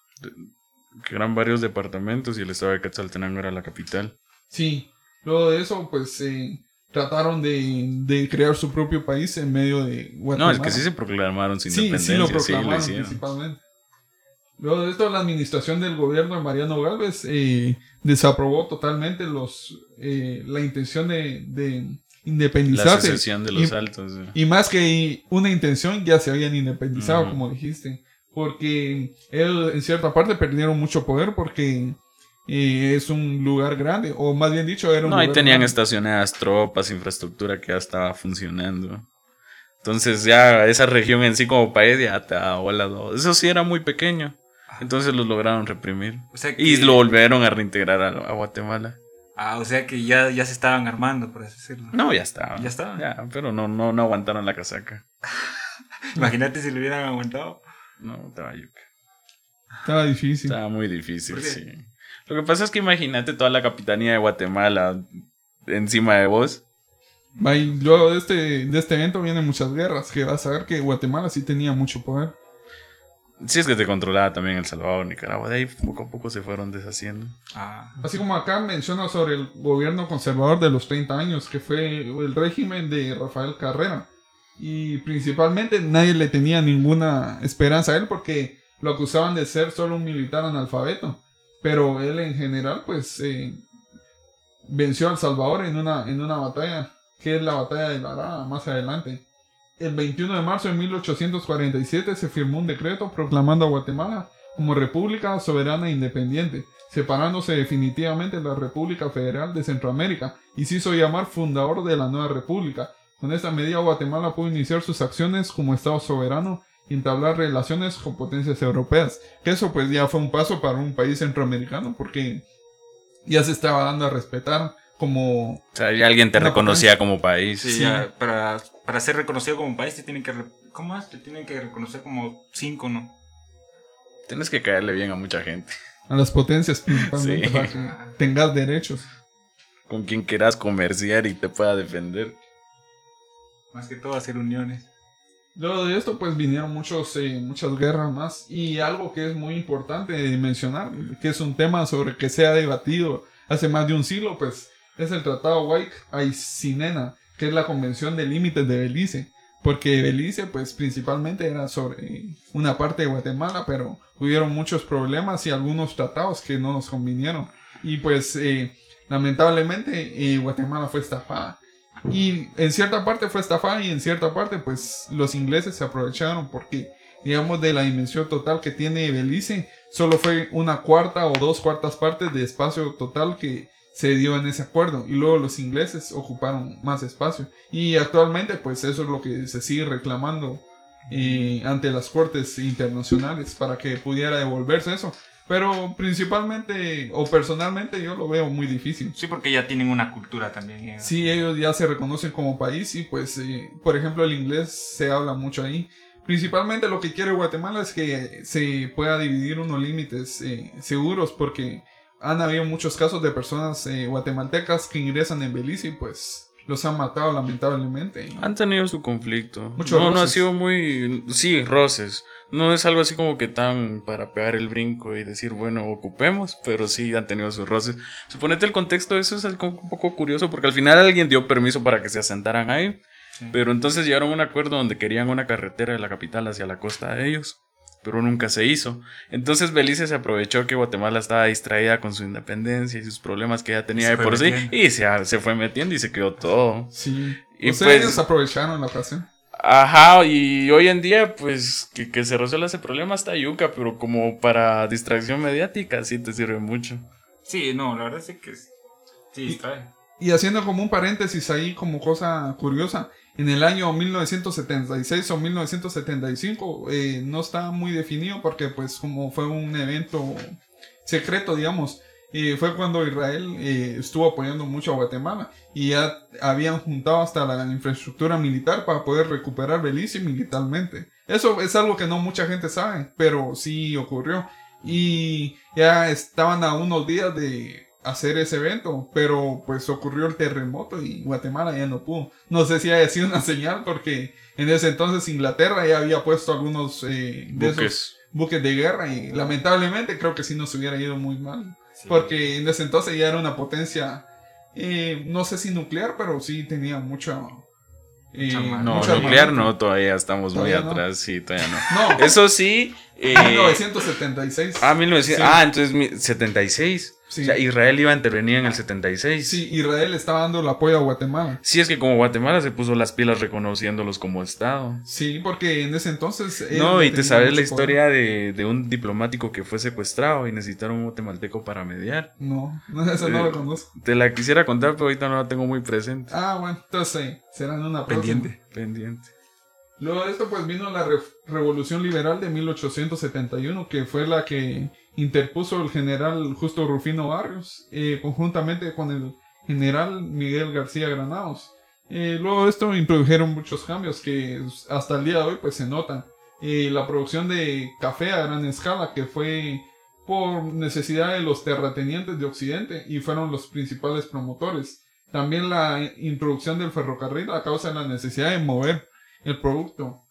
Que eran varios departamentos y el estado de Quetzaltenango era la capital. Sí, luego de eso, pues eh, trataron de, de crear su propio país en medio de No, Guatemala. es que sí se proclamaron su Sí, independencia. sí lo proclamaron principalmente. Luego de esto, la administración del gobierno de Mariano Galvez eh, desaprobó totalmente los eh, la intención de, de La independizarse. secesión de los Y- altos. sí. Y más que una intención, ya se habían independizado, como dijiste. Porque él, en cierta parte, perdieron mucho poder porque eh, es un lugar grande. O más bien dicho, era un No, ahí tenían grande. estacionadas tropas, infraestructura que ya estaba funcionando. Entonces ya esa región en sí como país ya estaba volado. Eso sí era muy pequeño. Entonces los lograron reprimir. O sea que, Y lo volvieron a reintegrar a, a Guatemala. Ah, o sea que ya, ya se estaban armando, por así decirlo. No, ya estaba. Ya estaba. Ya, pero no, no, no aguantaron la casaca. [LAUGHS] Imagínate si lo hubieran aguantado. No, estaba yuca. Estaba difícil. Estaba muy difícil, sí. Lo que pasa es que imagínate toda la capitanía de Guatemala encima de vos. Y luego de este, de este evento vienen muchas guerras, que vas a ver que Guatemala sí tenía mucho poder. Sí, es que te controlaba también El Salvador, Nicaragua. De ahí poco a poco se fueron deshaciendo. Ah, Así como acá menciona sobre el gobierno conservador de los 30 años, que fue el régimen de Rafael Carrera. Y principalmente nadie le tenía ninguna esperanza a él porque lo acusaban de ser solo un militar analfabeto. Pero él en general pues eh, venció a El Salvador en una, en una batalla, que es la batalla de Lara más adelante. El 21 de marzo de 1847 se firmó un decreto proclamando a Guatemala como república soberana e independiente, separándose definitivamente de la República Federal de Centroamérica y se hizo llamar fundador de la nueva república. Con esta medida Guatemala pudo iniciar sus acciones como Estado soberano y entablar relaciones con potencias europeas. Que eso pues ya fue un paso para un país centroamericano porque ya se estaba dando a respetar como... O sea, ya alguien te reconocía como país. sí, ya, para, para ser reconocido como país te tienen que... re- ¿Cómo es? Te tienen que reconocer como cinco, ¿no? Tienes que caerle bien a mucha gente. a las potencias principalmente Sí. para que tengas derechos. Con quien quieras comerciar y te pueda defender. Más que todo hacer uniones. Luego de esto, pues vinieron muchos, eh, muchas guerras más. Y algo que es muy importante de mencionar, que es un tema sobre el que se ha debatido hace más de un siglo, pues es el Tratado White Aisinena, que es la Convención de Límites de Belice. Porque Belice, pues principalmente era sobre una parte de Guatemala, pero hubieron muchos problemas y algunos tratados que no nos convinieron. Y pues, eh, lamentablemente, eh, Guatemala fue estafada. Y en cierta parte fue estafada y en cierta parte pues los ingleses se aprovecharon porque digamos de la dimensión total que tiene Belice solo fue una cuarta o dos cuartas partes de espacio total que se dio en ese acuerdo y luego los ingleses ocuparon más espacio y actualmente pues eso es lo que se sigue reclamando eh, ante las cortes internacionales para que pudiera devolverse eso pero principalmente o personalmente yo lo veo muy difícil Sí, porque ya tienen una cultura también. eh. Sí, ellos ya se reconocen como país y pues, eh, por ejemplo, el inglés se habla mucho ahí. Principalmente lo que quiere Guatemala es que se pueda dividir unos límites eh, seguros porque han habido muchos casos de personas eh, guatemaltecas que ingresan en Belice y pues los han matado lamentablemente. Han tenido su conflicto. Muchos no, no ha roces. sido muy. Sí, roces. No es algo así como que tan para pegar el brinco y decir, bueno, ocupemos, pero sí han tenido sus roces. Suponete el contexto de eso es algo un poco curioso porque al final alguien dio permiso para que se asentaran ahí. Sí. Pero entonces llegaron a un acuerdo donde querían una carretera de la capital hacia la costa de ellos. Pero nunca se hizo. Entonces Belice se aprovechó que Guatemala estaba distraída con su independencia y sus problemas que ya tenía Se de por sí. metiendo. Y se, se fue metiendo y se quedó todo. Sí. Y o sea, pues- ellos aprovecharon la ocasión. Ajá, y hoy en día, pues, que, que se resuelva ese problema está yuca, pero como para distracción mediática sí te sirve mucho. Sí, no, la verdad es que sí, sí Y- distrae. Y haciendo como un paréntesis ahí como cosa curiosa, en el año 1976 o 1975 eh, no está muy definido porque pues como fue un evento secreto, digamos, eh, fue cuando Israel eh, estuvo apoyando mucho a Guatemala y ya habían juntado hasta la infraestructura militar para poder recuperar Belice militarmente. Eso es algo que no mucha gente sabe, pero sí ocurrió. Y ya estaban a unos días de hacer ese evento, pero pues ocurrió el terremoto y Guatemala ya no pudo. No sé si haya sido una [LAUGHS] señal porque en ese entonces Inglaterra ya había puesto algunos eh, de esos Buques. buques de guerra y lamentablemente creo que sí nos hubiera ido muy mal. Sí. Porque en ese entonces ya era una potencia, eh, no sé si nuclear, pero sí tenía mucha... eh. No, nuclear armamento. no, todavía estamos muy no. atrás, sí, todavía no. No, Eso sí. [LAUGHS] eh, 1976. ah, 1900, Sí. ah, entonces mi- 76. Sí. O sea, Israel iba a intervenir en el 76. Sí, Israel estaba dando el apoyo a Guatemala. Sí, es que como Guatemala se puso las pilas reconociéndolos como Estado. Sí, porque en ese entonces... No, y te sabes la historia de, de un diplomático que fue secuestrado y necesitaron un guatemalteco para mediar. No, [LAUGHS] no, eso no Eh, lo conozco. Te la quisiera contar, pero ahorita no la tengo muy presente. Ah, bueno, entonces eh, será en una próxima. Pendiente. Pendiente. Luego de esto, pues vino la re- Revolución Liberal de 1871, que fue la que interpuso el general Justo Rufino Barrios, eh, conjuntamente con el general Miguel García Granados. Eh, luego de esto introdujeron muchos cambios que hasta el día de hoy pues se notan. Eh, la producción de café a gran escala, que fue por necesidad de los terratenientes de Occidente y fueron los principales promotores. También la introducción del ferrocarril a causa de la necesidad de mover el producto.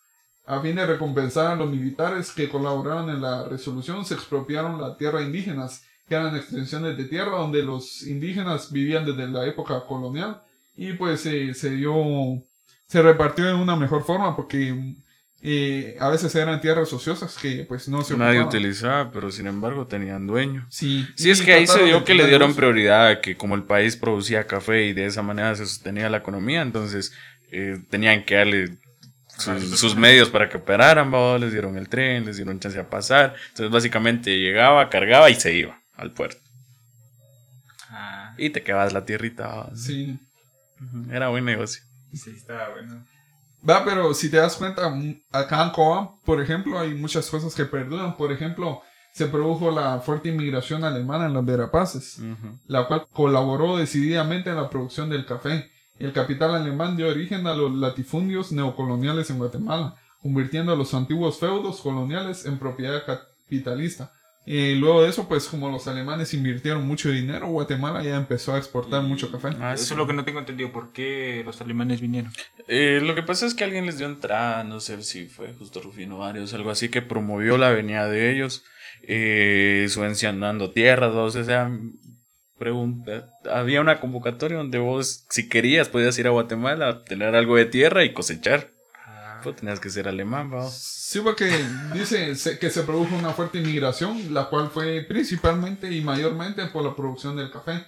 A fin de recompensar a los militares que colaboraron en la resolución, se expropiaron la tierra indígenas, que eran extensiones de tierra donde los indígenas vivían desde la época colonial y pues se dio, se repartió de una mejor forma porque eh, a veces eran tierras ociosas que pues no se Nadie utilizaba, pero sin embargo tenían dueño. Sí. Sí, es que ahí se dio que le dieron prioridad a que como el país producía café y de esa manera se sostenía la economía, entonces eh, tenían que darle sus, medios para que operaran, les dieron el tren, les dieron chance a pasar. Entonces básicamente llegaba, cargaba y se iba al puerto. Ah. Y te quedabas la tierrita. Sí. Era buen negocio. Sí, estaba bueno. Va, pero si te das cuenta, acá en Coa, por ejemplo, hay muchas cosas que perduran. Por ejemplo, se produjo la fuerte inmigración alemana en las Verapaces, la cual colaboró decididamente en la producción del café. El capital alemán dio origen a los latifundios neocoloniales en Guatemala, convirtiendo a los antiguos feudos coloniales en propiedad capitalista. Y luego de eso, pues como los alemanes invirtieron mucho dinero, Guatemala ya empezó a exportar mucho café. Ah, eso es lo que no tengo entendido. ¿Por qué los alemanes vinieron? Eh, lo que pasa es que alguien les dio entrada, no sé si fue justo Rufino Varios, algo así, que promovió la venida de ellos, eh, subvencionando tierras, o sea, pregunta, había una convocatoria donde vos, si querías, podías ir a Guatemala a tener algo de tierra y cosechar. Ah. Pues tenías que ser alemán, ¿va? Sí, porque dice que se produjo una fuerte inmigración, la cual fue principalmente y mayormente por la producción del café.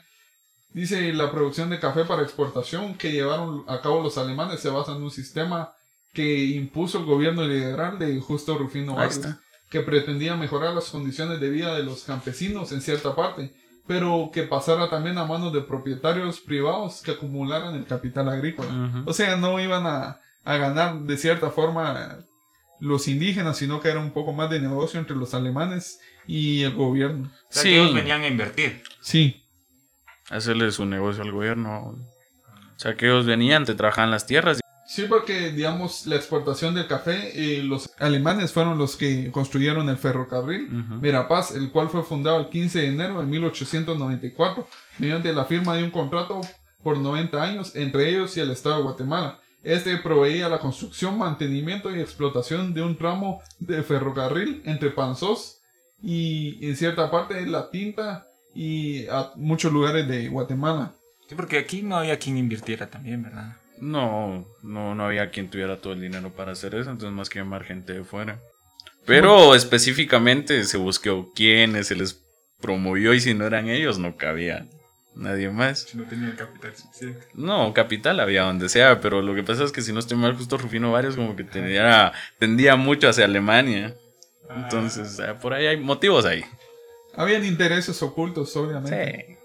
Dice la producción de café para exportación que llevaron a cabo los alemanes se basa en un sistema que impuso el gobierno liberal de Justo Rufino Vargas, que pretendía mejorar las condiciones de vida de los campesinos en cierta parte, pero que pasara también a manos de propietarios privados que acumularan el capital agrícola. O sea, no iban a, a ganar de cierta forma los indígenas, sino que era un poco más de negocio entre los alemanes y el gobierno. O sea, que ellos venían a invertir. Sí. Hacerles un negocio al gobierno. O sea, que ellos venían, te trabajaban las tierras. Sí, porque, digamos, la exportación del café, eh, los alemanes fueron los que construyeron el ferrocarril Verapaz, el cual fue fundado el 15 de enero de 1894, mediante la firma de un contrato por 90 años entre ellos y el Estado de Guatemala. Este proveía la construcción, mantenimiento y explotación de un tramo de ferrocarril entre Panzós y en cierta parte la tinta y a muchos lugares de Guatemala. Sí, porque aquí no había quien invirtiera también, ¿verdad? No, no, no había quien tuviera todo el dinero para hacer eso, entonces más que llamar gente de fuera. Pero específicamente se buscó quiénes se les promovió y si no eran ellos no cabía nadie más. No tenía capital suficiente. No, capital había donde sea, pero lo que pasa es que si no estoy mal, justo Rufino Varios como que tenía, tendía mucho hacia Alemania. Ah. Entonces, por ahí hay motivos ahí. Habían intereses ocultos, obviamente. Sí.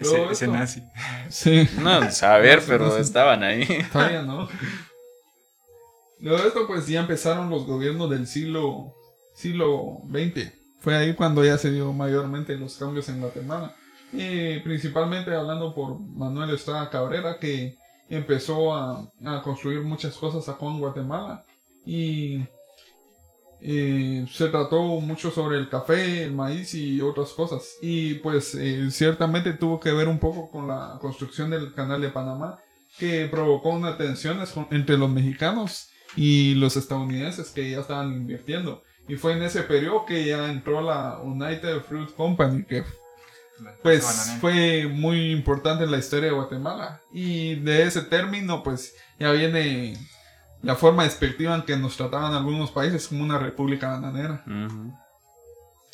Ese, nazi. Sí. No, [LAUGHS] saber, pero estaban ahí. Todavía no. [LAUGHS] Luego de esto, pues ya empezaron los gobiernos del siglo, siglo XX. Fue ahí cuando ya se dio mayormente los cambios en Guatemala. Y principalmente hablando por Manuel Estrada Cabrera, que empezó a, construir muchas cosas acá en Guatemala. Y se trató mucho sobre el café, el maíz y otras cosas. Y pues eh, ciertamente tuvo que ver un poco con la construcción del canal de Panamá, que provocó unas tensiones entre los mexicanos y los estadounidenses que ya estaban invirtiendo. Y fue en ese periodo que ya entró la United Fruit Company, que pues fue muy importante en la historia de Guatemala. Y de ese término, pues ya viene la forma despectiva en que nos trataban algunos países como una república bananera.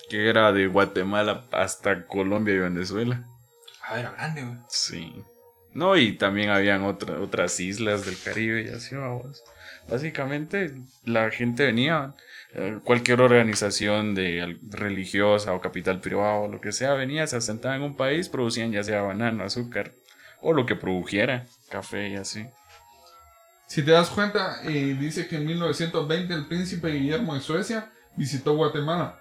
Que era de Guatemala hasta Colombia y Venezuela. Ah, era grande, güey. Sí. No, y también habían otras islas del Caribe y así, vamos. Básicamente, la gente venía, eh, cualquier organización de religiosa o capital privado o lo que sea, venía, se asentaba en un país, producían ya sea banano, azúcar o lo que produjera, café y así. Si te das cuenta, eh, dice que en 1920 el príncipe Guillermo de Suecia visitó Guatemala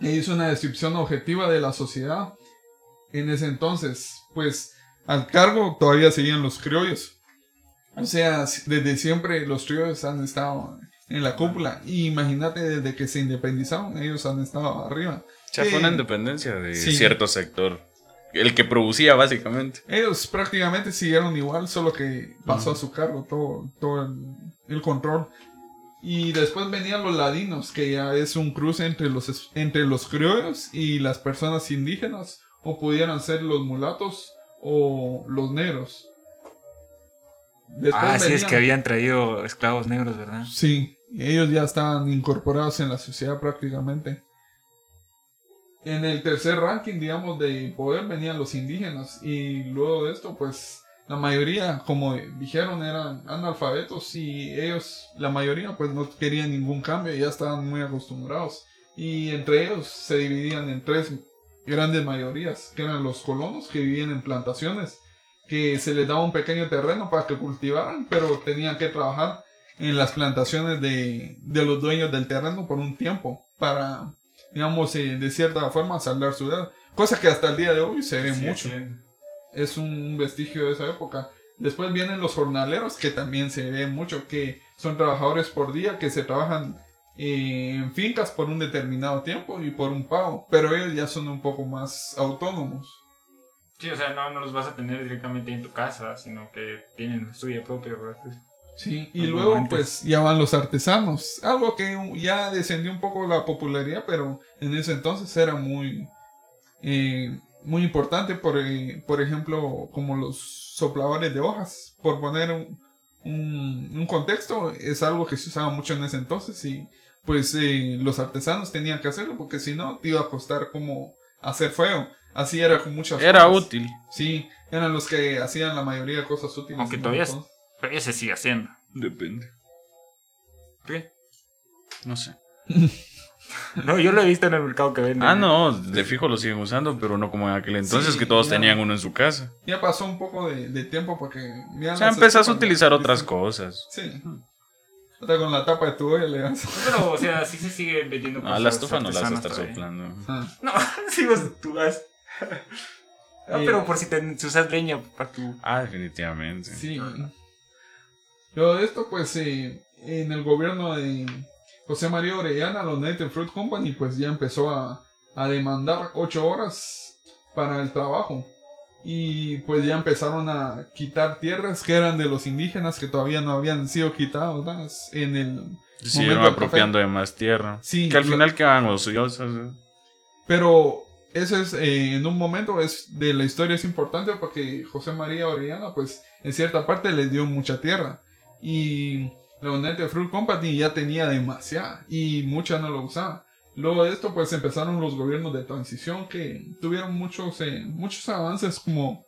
e hizo una descripción objetiva de la sociedad. En ese entonces, pues al cargo todavía seguían los criollos o sea, desde siempre los tríos han estado en la cúpula. Y imagínate, desde que se independizaron, ellos han estado arriba. Ya fue una independencia de cierto sector el que producía básicamente. Ellos prácticamente siguieron igual, solo que pasó a su cargo todo, todo el, el control. Y después venían los ladinos, que ya es un cruce entre los, es- entre los criollos y las personas indígenas, o pudieran ser los mulatos o los negros. Después Ah, sí, es que habían traído esclavos negros, ¿verdad? Sí, ellos ya estaban incorporados en la sociedad prácticamente. En el tercer ranking, digamos, de poder venían los indígenas y luego de esto, pues la mayoría, como dijeron, eran analfabetos y ellos, la mayoría, pues no querían ningún cambio, ya estaban muy acostumbrados. Y entre ellos se dividían en tres grandes mayorías, que eran los colonos que vivían en plantaciones, que se les daba un pequeño terreno para que cultivaran, pero tenían que trabajar en las plantaciones de, de los dueños del terreno por un tiempo para, digamos, eh, de cierta forma saldar su edad. Cosa que hasta el día de hoy se ve Sí, mucho. Es un vestigio de esa época. Después vienen los jornaleros, que también se ve mucho, que son trabajadores por día, que se trabajan eh, en fincas por un determinado tiempo y por un pago. Pero ellos ya son un poco más autónomos. Sí, o sea, no, no los vas a tener directamente en tu casa, sino que tienen suya propia, ¿verdad? Sí, y luego antes. pues ya van los artesanos, algo que ya descendió un poco la popularidad, pero en ese entonces era muy, eh, muy importante, por, eh, por ejemplo, como los sopladores de hojas, por poner un, un, un contexto, es algo que se usaba mucho en ese entonces y pues eh, los artesanos tenían que hacerlo porque si no te iba a costar como hacer fuego, así era con muchas Era cosas. útil. Sí, eran los que hacían la mayoría de cosas útiles. Aunque todavía Pero se sigue haciendo. Depende. ¿Qué? No sé. [LAUGHS] No, yo lo he visto en el mercado que venden. Ah, no, de fijo lo siguen usando, pero no como en aquel entonces Sí, que todos ya. tenían uno en su casa. Ya pasó un poco de, de tiempo porque... ya O sea, empezás a utilizar otras cosas. Sí. Hasta con la tapa de tu olla le. Pero, o sea, sí se sigue vendiendo Ah, la estufa no la vas a estar todavía. soplando. Ah, No, [LAUGHS] sí, vos tú vas. Ah, Eh, pero por si, te, si usas leña para tu... Ah, definitivamente. Sí. Luego de esto, pues, eh, en el gobierno de José María Orellana, la United Fruit Company, pues ya empezó a, a demandar ocho horas para el trabajo. Y pues ya empezaron a quitar tierras que eran de los indígenas que todavía no habían sido quitadas en el Se del apropiando de más tierra. Sí, Que al final quedaban ociosas. ¿eh? Pero eso es, eh, en un momento es de la historia es importante porque José María Orellana, pues en cierta parte les dio mucha tierra. Y la United Fruit Company ya tenía demasiada y mucha no lo usaba. Luego de esto, pues empezaron los gobiernos de transición que tuvieron muchos, eh, muchos avances como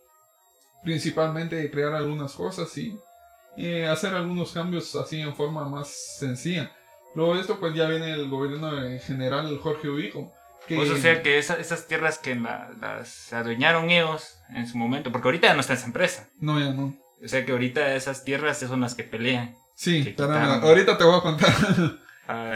principalmente crear algunas cosas y eh, hacer algunos cambios así en forma más sencilla. Luego de esto, pues ya viene el gobierno de general Jorge Ubico. Que, Pues, o sea, que esa- esas tierras que la- las adueñaron ellos en su momento, porque ahorita ya no está esa empresa. No, ya no. O sea, que ahorita esas tierras son las que pelean. Sí, Que ahorita te voy a contar.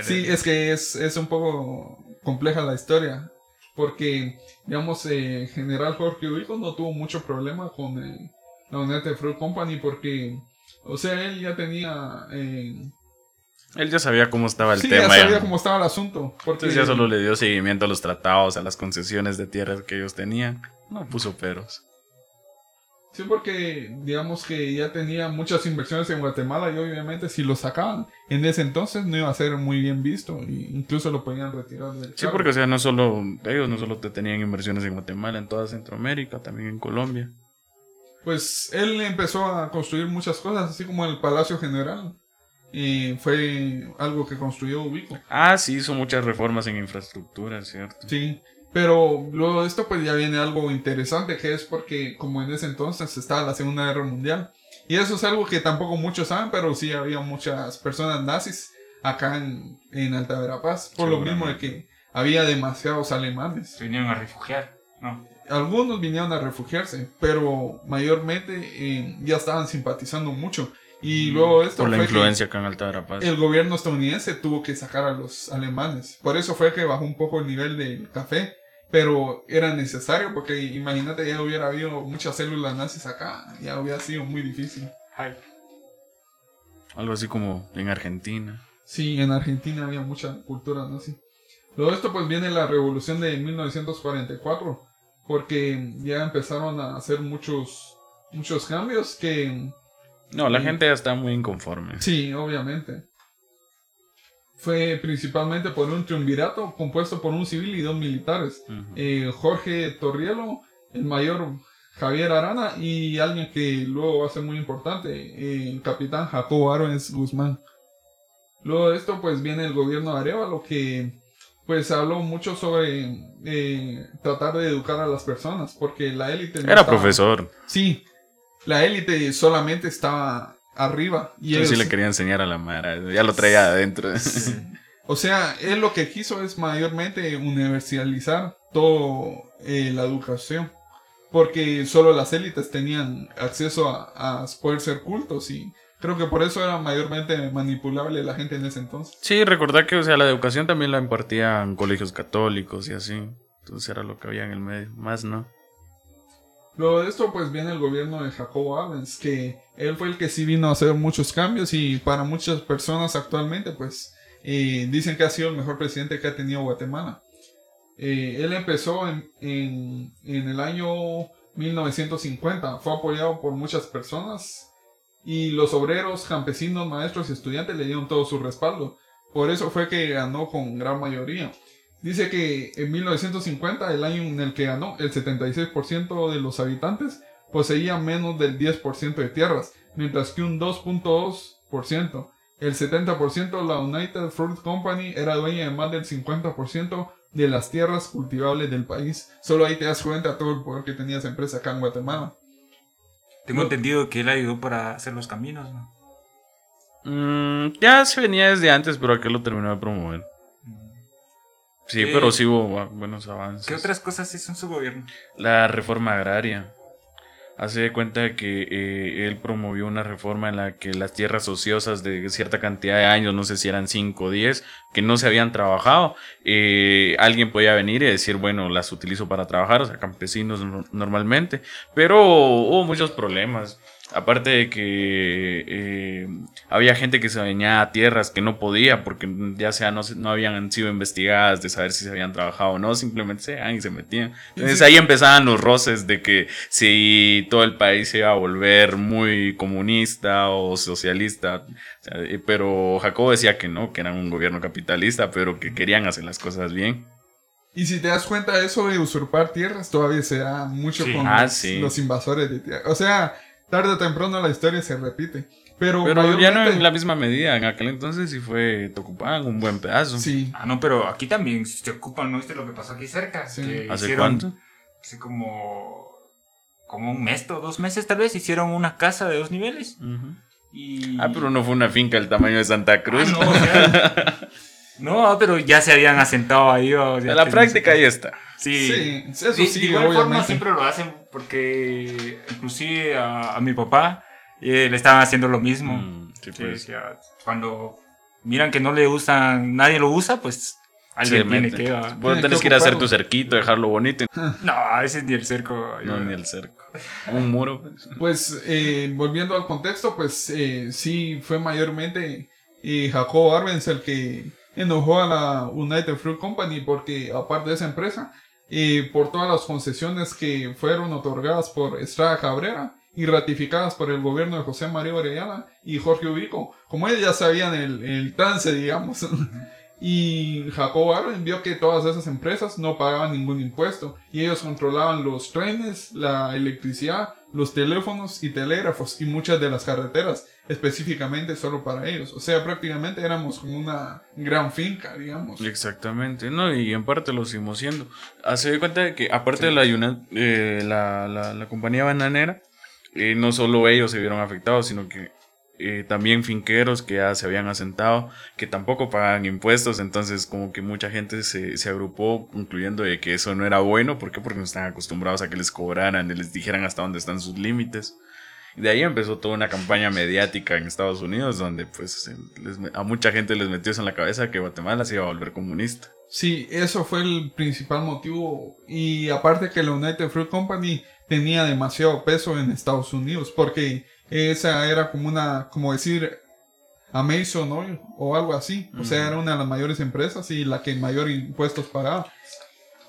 Sí, es que es, es un poco compleja la historia. Porque, digamos, eh, General Jorge Ubico no tuvo mucho problema con eh, la United Fruit Company porque, o sea, él ya tenía... eh, Él ya sabía cómo estaba el sí, tema. ya ya. sabía cómo estaba el asunto. Porque, Entonces ya solo le dio seguimiento a los tratados, a las concesiones de tierras que ellos tenían. No puso peros. Sí, porque digamos que ya tenía muchas inversiones en Guatemala y obviamente si lo sacaban en ese entonces no iba a ser muy bien visto e incluso lo podían retirar del Sí, cargo. porque o sea, no solo ellos no solo te tenían inversiones en Guatemala, en toda Centroamérica, también en Colombia. Pues él empezó a construir muchas cosas, así como el Palacio General. Y fue algo que construyó Ubico. Ah, sí, hizo muchas reformas en infraestructura, ¿cierto? Sí. Pero luego de esto pues ya viene algo interesante que es porque como en ese entonces estaba la Segunda Guerra Mundial. Y eso es algo que tampoco muchos saben, pero sí había muchas personas nazis acá en, en Alta Verapaz. Por lo mismo de que había demasiados alemanes. Vinieron a refugiar. No. Algunos vinieron a refugiarse, pero mayormente eh, ya estaban simpatizando mucho. Y luego de esto Por la fue que influencia acá en Alta Verapaz. el gobierno estadounidense tuvo que sacar a los alemanes. Por eso fue que bajó un poco el nivel del café. Pero era necesario porque imagínate ya hubiera habido muchas células nazis acá. Ya hubiera sido muy difícil. Ay. Algo así como en Argentina. Sí, en Argentina había mucha cultura nazi. Luego de esto pues viene la revolución de 1944. porque ya empezaron a hacer muchos, muchos cambios que... No, la Sí. gente ya está muy inconforme. Sí, obviamente. Fue principalmente por un triunvirato compuesto por un civil y dos militares. Eh, Jorge Torrielo, el mayor Javier Arana y alguien que luego va a ser muy importante, eh, el capitán Jacobo Arbenz Guzmán. Luego de esto pues viene el gobierno de Arevalo que pues habló mucho sobre eh, tratar de educar a las personas porque la élite... no Era estaba- profesor. Sí, la élite solamente estaba arriba. Y Yo sí ellos- le quería enseñar a la Mara. Ya lo traía adentro. [LAUGHS] O sea, él lo que quiso es mayormente universalizar todo eh, la educación. Porque solo las élites tenían acceso a, a poder ser cultos y creo que por eso era mayormente manipulable la gente en ese entonces. Sí, recordar que, o sea, la educación también la impartían colegios católicos y así. Entonces era lo que había en el medio. Más no. Luego de esto pues viene el gobierno de Jacobo Arbenz, que él fue el que sí vino a hacer muchos cambios y para muchas personas actualmente pues eh, dicen que ha sido el mejor presidente que ha tenido Guatemala. Eh, él empezó en, en, en el año 1950, fue apoyado por muchas personas y los obreros, campesinos, maestros y estudiantes le dieron todo su respaldo. Por eso fue que ganó con gran mayoría. Dice que en 1950, el año en el que ganó, el 76% de los habitantes poseía menos del 10% de tierras, mientras que un 2.2%, el 70% la United Fruit Company era dueña de más del 50% de las tierras cultivables del país. Solo ahí te das cuenta de todo el poder que tenía esa empresa acá en Guatemala. Tengo entendido que él ayudó para hacer los caminos, ¿no? Mm, ya se venía desde antes, pero aquel lo terminó de promover. Sí, ¿Qué- pero sí hubo ah, buenos avances. ¿Qué otras cosas hizo en su gobierno? La reforma agraria. Hace de cuenta que eh, él promovió una reforma en la que las tierras ociosas de cierta cantidad de años, no sé si eran 5 o 10, que no se habían trabajado, eh, alguien podía venir y decir, bueno, las utilizo para trabajar, o sea, campesinos no- normalmente, pero hubo muchos problemas. Aparte de que eh, había gente que se bañaba a tierras que no podía porque ya sea no, se- no habían sido investigadas de saber si se habían trabajado o no, simplemente se iban y se metían. Entonces Sí. ahí empezaban los roces de que si todo el país se iba a volver muy comunista o socialista. Eh, pero Jacobo decía que no, que eran un gobierno capitalista, pero que querían hacer las cosas bien. Y si te das cuenta, eso de usurpar tierras todavía se da mucho Sí. con Ah, los, sí. los invasores de tierras. O sea, tarde o temprano la historia se repite. Pero, Pero ya no en la misma medida. En aquel entonces sí fue, te ocupaban un buen pedazo. Sí, Ah, no, pero aquí también si te ocupan, ¿no viste lo que pasó aquí cerca? Sí. Que ¿Hace hicieron- cuánto? Hace como, como un mes o dos meses tal vez, hicieron una casa de dos niveles. Y... Ah, pero no fue una finca del tamaño de Santa Ah, Cruz. no, o sea, [LAUGHS] no, pero ya se habían asentado ahí. o En la práctica ahí está. Sí. sí, eso Sí, de igual forma siempre lo hacen porque inclusive a, a mi papá eh, le estaban haciendo lo mismo. Mm, sí, Que pues. cuando miran que no le usan, nadie lo usa, pues alguien tiene que... ah, Vos Tiene tenés que que ir a hacer tu cerquito, dejarlo bonito. [LAUGHS] No, ese es ni el cerco. No, ni el cerco. Un muro. pues. Pues eh, volviendo al contexto, pues eh, sí fue mayormente eh, Jacobo Arbenz el que enojó a la United Fruit Company porque aparte de esa empresa, eh, por todas las concesiones que fueron otorgadas por Estrada Cabrera y ratificadas por el gobierno de José María Orellana y Jorge Ubico, como ellos ya sabían el, el trance, digamos. [LAUGHS] Y Jacobo Arbenz vio que todas esas empresas no pagaban ningún impuesto y ellos controlaban los trenes, la electricidad, los teléfonos y telégrafos y muchas de las carreteras específicamente solo para ellos. O sea, prácticamente éramos como una gran finca, digamos. Exactamente, ¿no? Y en parte lo seguimos siendo. Hace cuenta de que, aparte de la, eh, la, la, la compañía bananera, eh, no solo ellos se vieron afectados, sino que eh, también finqueros que ya se habían asentado, que tampoco pagaban impuestos, entonces como que mucha gente se, se agrupó concluyendo de que eso no era bueno, ¿por qué? Porque no están acostumbrados a que les cobraran les dijeran hasta dónde están sus límites. De ahí empezó toda una campaña mediática en Estados Unidos donde pues a mucha gente les metió en la cabeza que Guatemala se iba a volver comunista. Sí, eso fue el principal motivo. Y aparte que la United Fruit Company tenía demasiado peso en Estados Unidos, porque esa era como una, como decir, Amazon Oil o algo así. O sea, era una de las mayores empresas y la que mayor impuestos pagaba.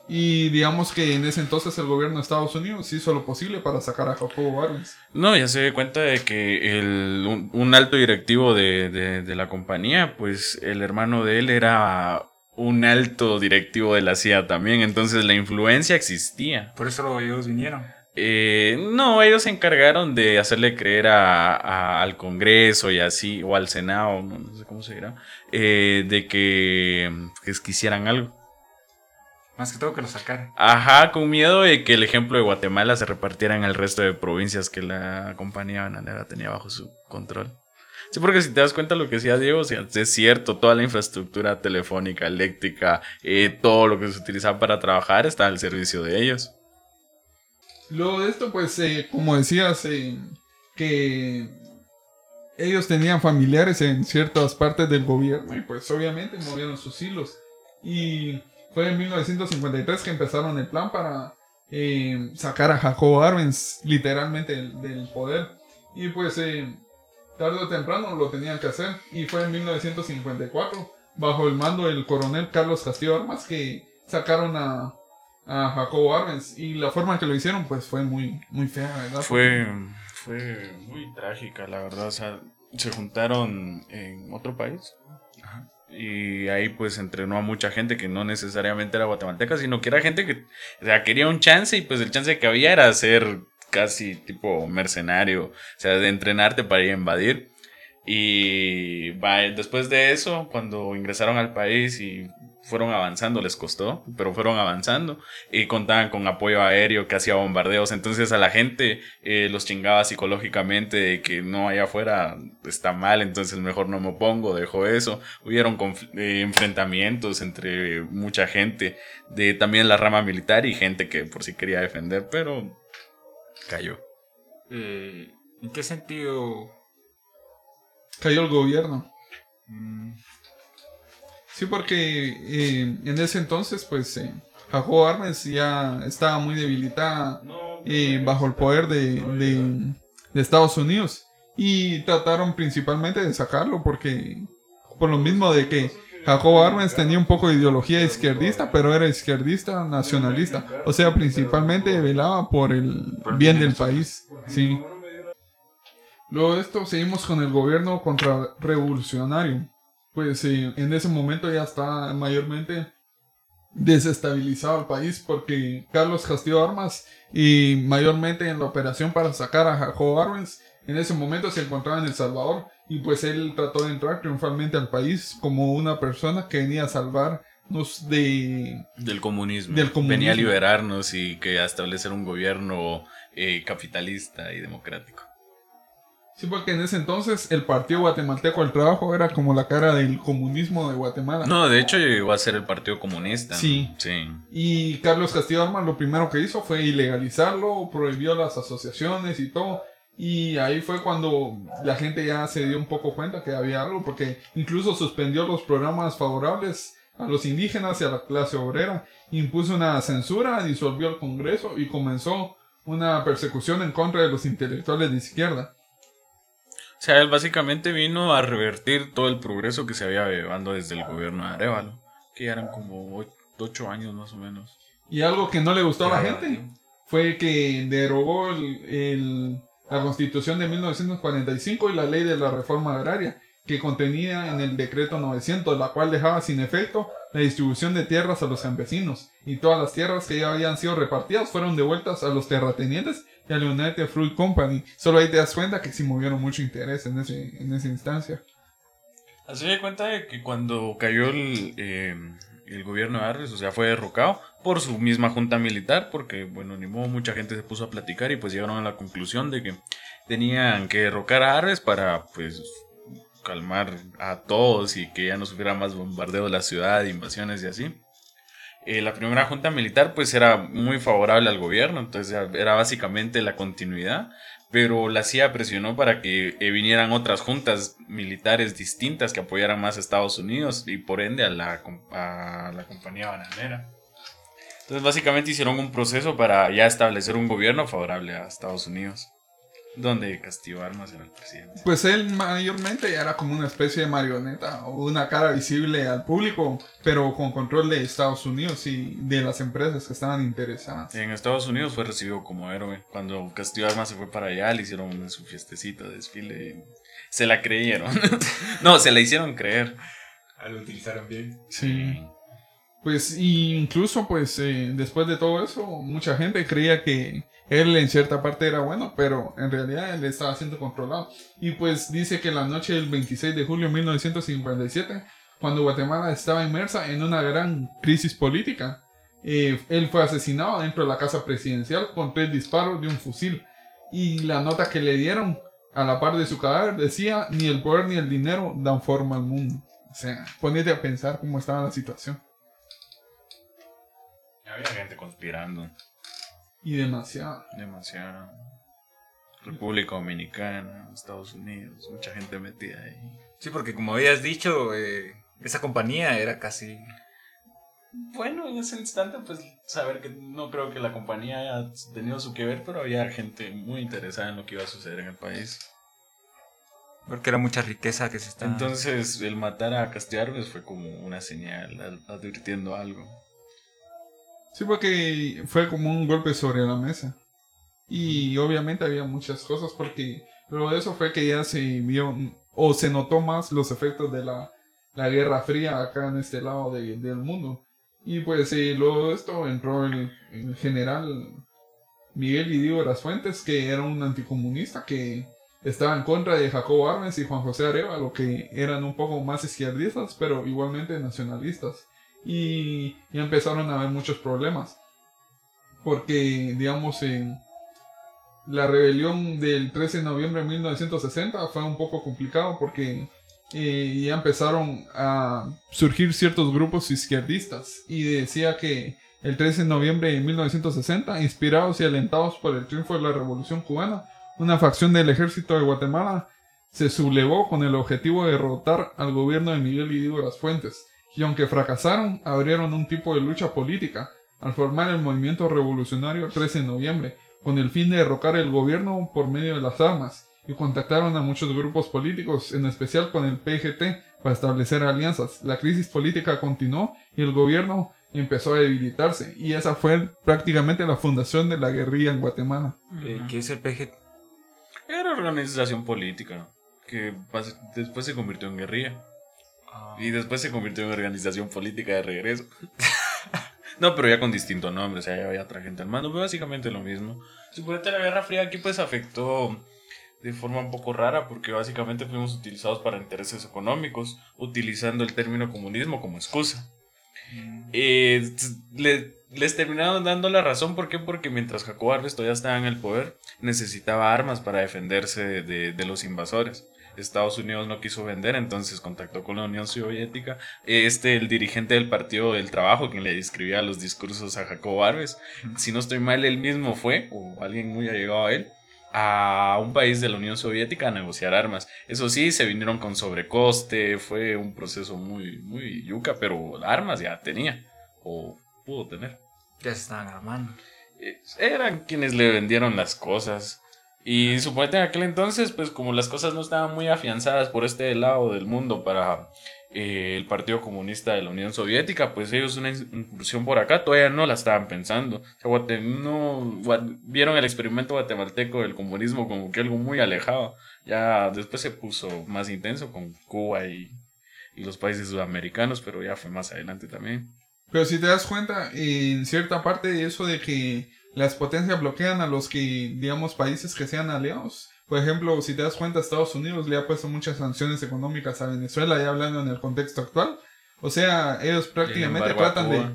Y digamos que en ese entonces el gobierno de Estados Unidos hizo lo posible para sacar a Jacobo Arbenz. No, ya se dio cuenta de que el, un, un alto directivo de, de, de la compañía, pues el hermano de él era un alto directivo de la CIA también, entonces la influencia existía. Por eso ellos vinieron. Eh, no, ellos se encargaron de hacerle creer a, a- al Congreso y así, o al Senado, no, no sé cómo se dirá, eh, de que, que quisieran algo. Más que todo que lo sacaran. Ajá, con miedo de que el ejemplo de Guatemala se repartiera en el resto de provincias que la compañía bananera tenía bajo su control. Sí, porque si te das cuenta lo que decía Diego, o sea, es cierto, toda la infraestructura telefónica, eléctrica, eh, todo lo que se utilizaba para trabajar está al servicio de ellos. Luego de esto, pues, eh, como decías, eh, que ellos tenían familiares en ciertas partes del gobierno y pues obviamente movieron sus hilos. Y fue en 1953 que empezaron el plan para eh, sacar a Jacobo Arbenz literalmente del, del poder. Y pues tarde o temprano lo tenían que hacer. Y fue en 1954, bajo el mando del coronel Carlos Castillo Armas, que sacaron a, a Jacobo Arbenz. Y la forma en que lo hicieron, pues fue muy, muy fea, ¿verdad? Fue, fue muy trágica, la verdad. O sea, se juntaron en otro país. Y ahí pues entrenó a mucha gente que no necesariamente era guatemalteca, sino que era gente que o sea, quería un chance y pues el chance que había era ser casi tipo mercenario, o sea, de entrenarte para ir a invadir. Y después de eso, cuando ingresaron al país y fueron avanzando, les costó, pero fueron avanzando y contaban con apoyo aéreo que hacía bombardeos. Entonces a la gente eh, los chingaba psicológicamente de que no allá afuera está mal, entonces mejor no me opongo, dejo eso. Hubieron eh, enfrentamientos entre mucha gente de también la rama militar y gente que por sí quería defender, pero cayó. Eh, ¿En qué sentido? Cayó el gobierno. Sí, porque eh, en ese entonces, pues, eh, Jacobo Arbenz ya estaba muy debilitada eh, bajo el poder de, de- Estados Unidos. Y trataron principalmente de sacarlo porque, por lo mismo de que Jacobo Arbenz tenía un poco de ideología izquierdista, pero era izquierdista nacionalista. O sea, principalmente velaba por el bien del país. Sí. Luego de esto seguimos con el gobierno contrarrevolucionario. Pues eh, en ese momento ya está mayormente desestabilizado el país porque Carlos Castillo Armas y mayormente en la operación para sacar a Jacobo Arbenz en ese momento se encontraba en El Salvador y pues él trató de entrar triunfalmente al país como una persona que venía a salvarnos de Del comunismo. Del comunismo. Venía a liberarnos y que a establecer un gobierno eh, capitalista y democrático. Sí, porque en ese entonces el Partido Guatemalteco del Trabajo era como la cara del comunismo de Guatemala. No, de hecho llegó a ser el Partido Comunista. Sí. Sí. Y Carlos Castillo Armas lo primero que hizo fue ilegalizarlo, prohibió las asociaciones y todo. Y ahí fue cuando la gente ya se dio un poco cuenta que había algo, porque incluso suspendió los programas favorables a los indígenas y a la clase obrera, impuso una censura, disolvió el Congreso y comenzó una persecución en contra de los intelectuales de izquierda. O sea, él básicamente vino a revertir todo el progreso que se había llevando desde el gobierno de Arevalo, que ya eran como ocho, años más o menos. Y algo que no le gustó a la gente fue que derogó el- el- la constitución de 1945 y la ley de la reforma agraria, que contenía en el decreto 900, la cual dejaba sin efecto la distribución de tierras a los campesinos, y todas las tierras que ya habían sido repartidas fueron devueltas a los terratenientes y a la United Fruit Company. Solo ahí te das cuenta que sí movieron mucho interés en, ese, en esa instancia. Así de cuenta de que cuando cayó el, eh, el gobierno de Arres, o sea, fue derrocado por su misma junta militar, porque, bueno, ni modo, mucha gente se puso a platicar y pues llegaron a la conclusión de que tenían que derrocar a Arres para, pues, calmar a todos y que ya no sufriera más bombardeo de la ciudad, invasiones y así. Eh, la primera junta militar pues era muy favorable al gobierno, entonces era- básicamente la continuidad, pero la CIA presionó para que eh, vinieran otras juntas militares distintas que apoyaran más a Estados Unidos y por ende a la, a la compañía bananera. Entonces básicamente hicieron un proceso para ya establecer un gobierno favorable a Estados Unidos. Donde Castillo Armas era el presidente. Pues él mayormente era como una especie de marioneta o una cara visible al público, pero con control de Estados Unidos y de las empresas que estaban interesadas. En Estados Unidos fue recibido como héroe. Cuando Castillo Armas se fue para allá, le hicieron su fiestecita, desfile. Se la creyeron. [LAUGHS] no, se la hicieron creer. Lo utilizaron bien. Sí. Pues incluso pues eh, después de todo eso, mucha gente creía que él en cierta parte era bueno, pero en realidad él estaba siendo controlado. Y pues dice que la noche del 26 de julio de 1957, cuando Guatemala estaba inmersa en una gran crisis política, eh, él fue asesinado dentro de la casa presidencial con tres disparos de un fusil. Y la nota que le dieron a la par de su cadáver decía, ni el poder ni el dinero dan forma al mundo. O sea, ponete a pensar cómo estaba la situación. Había gente conspirando. Y demasiado. Demasiado. República Dominicana, Estados Unidos, mucha gente metida ahí. Sí, porque como habías dicho, eh, esa compañía era casi... Bueno, en ese instante, pues saber que no creo que la compañía haya tenido su que ver, pero había gente muy interesada en lo que iba a suceder en el país. Porque era mucha riqueza que se estaba... Entonces, el matar a Castellanos fue como una señal, advirtiendo algo. Sí, porque fue como un golpe sobre la mesa. Y obviamente había muchas cosas porque luego de eso fue que ya se vio o se notó más los efectos de la, la Guerra Fría acá en este lado de, del mundo. Y pues luego de esto entró el, el general Miguel Idigo las Fuentes, que era un anticomunista que estaba en contra de Jacobo Armes y Juan José Arevalo, que eran un poco más izquierdistas, pero igualmente nacionalistas y ya empezaron a haber muchos problemas. Porque, digamos, en la rebelión del 13 de noviembre de 1960 fue un poco complicado porque eh, ya empezaron a surgir ciertos grupos izquierdistas y decía que el 13 de noviembre de 1960, inspirados y alentados por el triunfo de la Revolución cubana, una facción del ejército de Guatemala se sublevó con el objetivo de derrotar al gobierno de Miguel Hidalgo de las Fuentes y aunque fracasaron, abrieron un tipo de lucha política al formar el movimiento revolucionario el 13 de noviembre, con el fin de derrocar el gobierno por medio de las armas, y contactaron a muchos grupos políticos, en especial con el PGT, para establecer alianzas. La crisis política continuó y el gobierno empezó a debilitarse, y esa fue prácticamente la fundación de la guerrilla en Guatemala. Eh, ¿Qué es el PGT? Era organización política, que después se convirtió en guerrilla. Y después se convirtió en organización política de regreso. [LAUGHS] no, pero ya con distinto nombre, o sea, ya había otra gente al mando, pero básicamente lo mismo. Suponete la Guerra Fría aquí pues afectó de forma un poco rara porque básicamente fuimos utilizados para intereses económicos, utilizando el término comunismo como excusa. Mm. Eh, les terminaron dando la razón, ¿por qué? Porque mientras Jacobo Arbenz todavía estaba en el poder, necesitaba armas para defenderse de, de los invasores. Estados Unidos no quiso vender, entonces contactó con la Unión Soviética. Este, el dirigente del Partido del Trabajo, quien le describía los discursos a Jacobo Arves, si no estoy mal, él mismo fue, o alguien muy allegado a él, a un país de la Unión Soviética a negociar armas. Eso sí, se vinieron con sobrecoste, fue un proceso muy, muy yuca, pero armas ya tenía, o pudo tener. Ya se estaban armando. Eh, eran quienes le vendieron las cosas. Y suponete en aquel entonces, pues como las cosas no estaban muy afianzadas por este lado del mundo para eh, el Partido Comunista de la Unión Soviética, pues ellos una incursión por acá todavía no la estaban pensando. O sea, no, vieron el experimento guatemalteco del comunismo como que algo muy alejado. Ya después se puso más intenso con Cuba y, y los países sudamericanos, pero ya fue más adelante también. Pero si te das cuenta, en cierta parte eso de que las potencias bloquean a los que, digamos, países que sean aliados. Por ejemplo, si te das cuenta, Estados Unidos le ha puesto muchas sanciones económicas a Venezuela, ya hablando en el contexto actual. O sea, ellos prácticamente tratan de,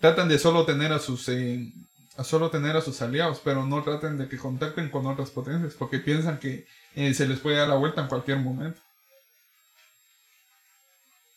tratan de solo tener a sus, eh, a solo tener a sus aliados, pero no traten de que contacten con otras potencias, porque piensan que eh, se les puede dar la vuelta en cualquier momento.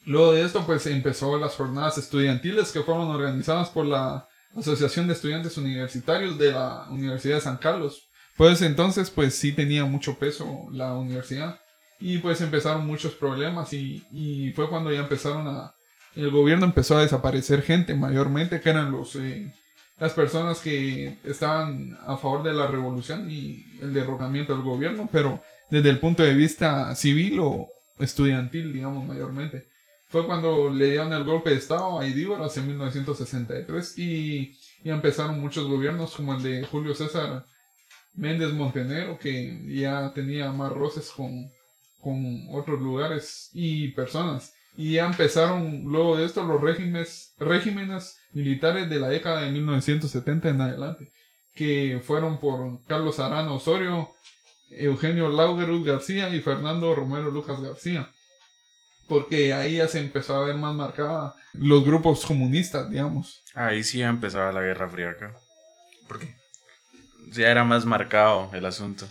Luego de esto, pues empezó las jornadas estudiantiles que fueron organizadas por la Asociación de Estudiantes Universitarios de la Universidad de San Carlos. Pues entonces, pues sí tenía mucho peso la universidad y pues empezaron muchos problemas y, y fue cuando ya empezaron a... El gobierno empezó a desaparecer gente mayormente, que eran los, eh, las personas que estaban a favor de la revolución y el derrocamiento del gobierno, pero desde el punto de vista civil o estudiantil, digamos, mayormente. Fue cuando le dieron el golpe de Estado a Idíbaras en 1963 y, y empezaron muchos gobiernos como el de Julio César Méndez Montenegro, que ya tenía más roces con, con otros lugares y personas. Y ya empezaron luego de esto los regímenes, regímenes militares de la década de 1970 en adelante, que fueron por Carlos Arano Osorio, Eugenio Laugerus García y Fernando Romero Lucas García. Porque ahí ya se empezó a ver más marcada los grupos comunistas, digamos. Ahí sí ya empezaba la Guerra Fría acá. ¿Por qué? Ya era más marcado el asunto.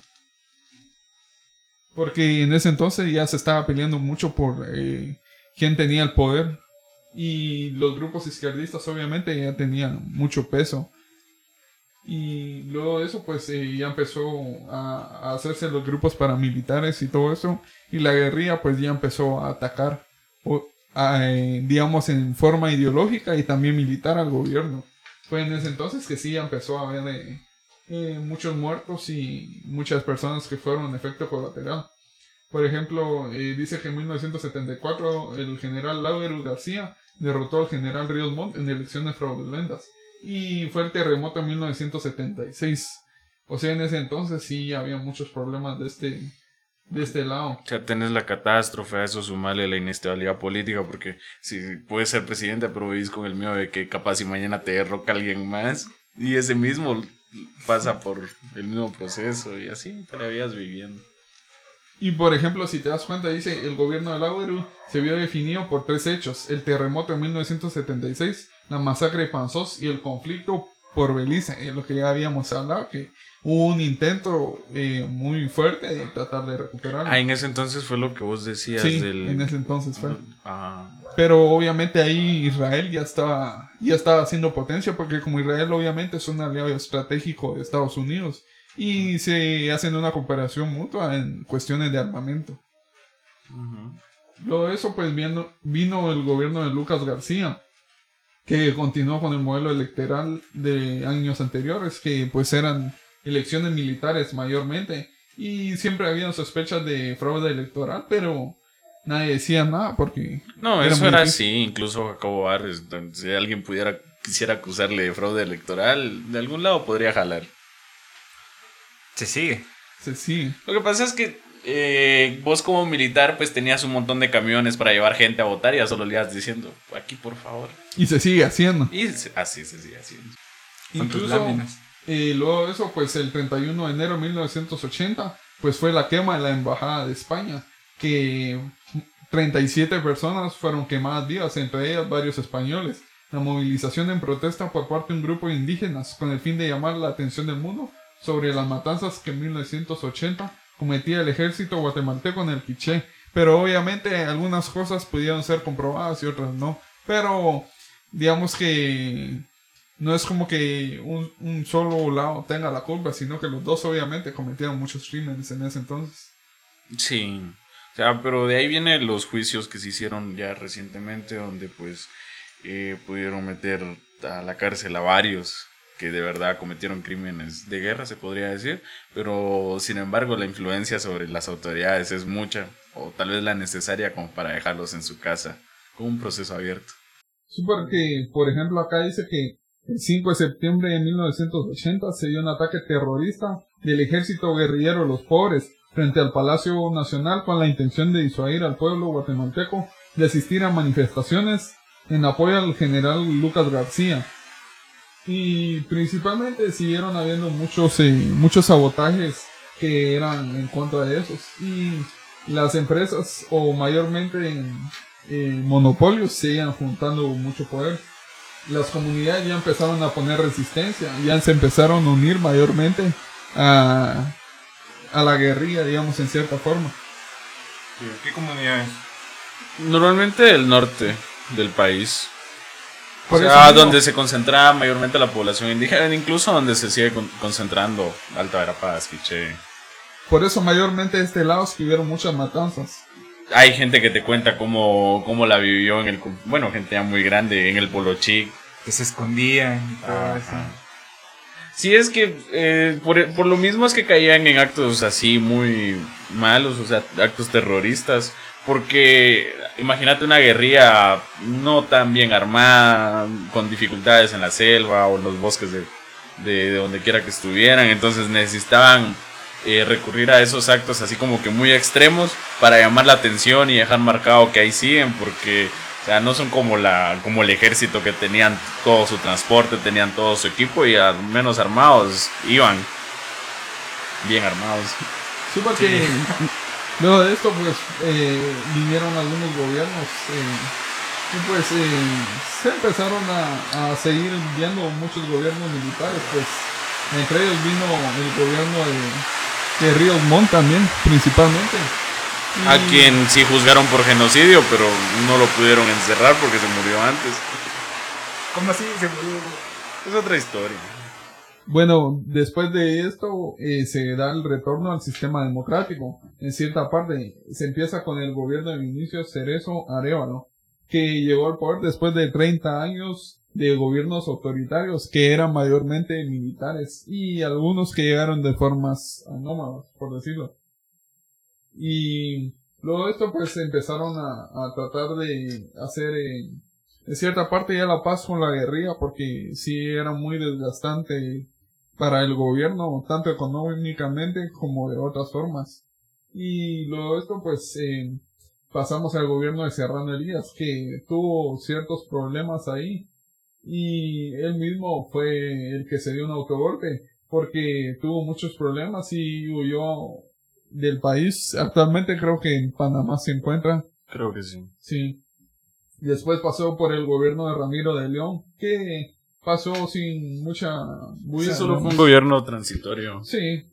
Porque en ese entonces ya se estaba peleando mucho por eh, quién tenía el poder. Y los grupos izquierdistas obviamente ya tenían mucho peso. Y luego de eso pues eh, ya empezó a, a, hacerse los grupos paramilitares y todo eso. Y la guerrilla pues ya empezó a atacar, o, eh, digamos, en forma ideológica y también militar al gobierno. Fue en ese entonces que sí empezó a haber eh, muchos muertos y muchas personas que fueron efecto colateral. Por ejemplo, dice que en 1974 el general Lauderus García derrotó al general Ríos Montt en elecciones fraudulentas. Y fue el terremoto en 1976. O sea, en ese entonces sí había muchos problemas de este, de este lado. O sea, tenés la catástrofe, a eso sumarle la inestabilidad política, porque si puedes ser presidente, pero vivís con el miedo de que capaz si mañana te derroca alguien más, y ese mismo pasa por el mismo proceso, y así te la vías viviendo. Y por ejemplo, si te das cuenta, dice, el gobierno de Lauderu se vio definido por tres hechos, el terremoto en 1976, la masacre de Panzós y el conflicto por Belice, es lo que ya habíamos hablado, que hubo un intento eh, muy fuerte de tratar de recuperar. Ah, en ese entonces fue lo que vos decías sí, del... en ese entonces fue. Ah. Pero obviamente ahí Israel ya estaba, ya estaba haciendo potencia, porque como Israel obviamente es un aliado estratégico de Estados Unidos, y se hacen una cooperación mutua en cuestiones de armamento. Uh -huh. Luego de eso, pues vino, vino el gobierno de Lucas García, que continuó con el modelo electoral de años anteriores, que pues eran elecciones militares mayormente, y siempre habían sospechas de fraude electoral, pero nadie decía nada porque... No, era eso era así, incluso Jacobo Barres, si alguien pudiera, quisiera acusarle de fraude electoral, de algún lado podría jalar. Se sigue. Se sigue. Lo que pasa es que eh, vos como militar pues tenías un montón de camiones para llevar gente a votar y ya solo le ibas diciendo, aquí por favor. Y se sigue haciendo. Y se, así se sigue haciendo. Incluso, eh, luego de eso, pues el 31 de enero de 1980, pues fue la quema de la Embajada de España, que 37 personas fueron quemadas vivas, entre ellas varios españoles. La movilización en protesta por parte de un grupo de indígenas con el fin de llamar la atención del mundo sobre las matanzas que en 1980 cometía el ejército guatemalteco en el Quiché. Pero obviamente algunas cosas pudieron ser comprobadas y otras no. Pero digamos que no es como que un, un, solo lado tenga la culpa, sino que los dos obviamente cometieron muchos crímenes en ese entonces. Sí, o sea, pero de ahí vienen los juicios que se hicieron ya recientemente, donde pues eh, pudieron meter a la cárcel a varios que de verdad cometieron crímenes de guerra, se podría decir, pero sin embargo la influencia sobre las autoridades es mucha, o tal vez la necesaria como para dejarlos en su casa, con un proceso abierto. Sí, porque, por ejemplo, acá dice que el 5 de septiembre de 1980 se dio un ataque terrorista del ejército guerrillero Los Pobres frente al Palacio Nacional con la intención de disuadir al pueblo guatemalteco de asistir a manifestaciones en apoyo al general Lucas García, y principalmente siguieron habiendo muchos eh, muchos sabotajes que eran en contra de esos. Y las empresas o mayormente en, en monopolios seguían juntando mucho poder. Las comunidades ya empezaron a poner resistencia ya se empezaron a unir mayormente a, a la guerrilla digamos en cierta forma. ¿qué comunidades? normalmente el norte del país por o sea, donde se concentraba mayormente la población indígena, incluso donde se sigue con concentrando Alta Verapaz, Quiché. Por eso mayormente de este lado escribieron muchas matanzas. Hay gente que te cuenta cómo, cómo la vivió en el... Bueno, gente ya muy grande, en el Polochic. que se escondían y todo Ajá. eso. Sí, es que eh, por, por lo mismo es que caían en actos así muy malos, o sea, actos terroristas. Porque imagínate una guerrilla no tan bien armada, con dificultades en la selva o en los bosques de, de, de donde quiera que estuvieran. Entonces necesitaban eh, recurrir a esos actos así como que muy extremos para llamar la atención y dejar marcado que ahí siguen. Porque o sea, no son como, la, como el ejército que tenían todo su transporte, tenían todo su equipo y al menos armados iban. Bien armados. Sí, porque luego de esto, pues, eh, vinieron algunos gobiernos eh, y pues eh, se empezaron a, a seguir viendo muchos gobiernos militares, pues, entre ellos vino el gobierno de, de Ríos Montt también, principalmente. A quien sí juzgaron por genocidio, pero no lo pudieron encerrar porque se murió antes. ¿Cómo así se murió? Es otra historia. Bueno, después de esto eh, se da el retorno al sistema democrático. En cierta parte se empieza con el gobierno de Vinicio Cerezo Arevalo, que llegó al poder después de 30 años de gobiernos autoritarios que eran mayormente militares y algunos que llegaron de formas anómalas, por decirlo. Y luego de esto pues empezaron a, a tratar de hacer eh, en cierta parte ya la paz con la guerrilla porque sí era muy desgastante para el gobierno, tanto económicamente como de otras formas. Y luego de esto, pues, eh, pasamos al gobierno de Serrano Elías, que tuvo ciertos problemas ahí. Y él mismo fue el que se dio un autogolpe, porque tuvo muchos problemas y huyó del país. Actualmente creo que en Panamá se encuentra. Creo que sí. Sí. Después pasó por el gobierno de Ramiro de León, que pasó sin mucha bulla, Sí, solo fue un gobierno transitorio. Sí.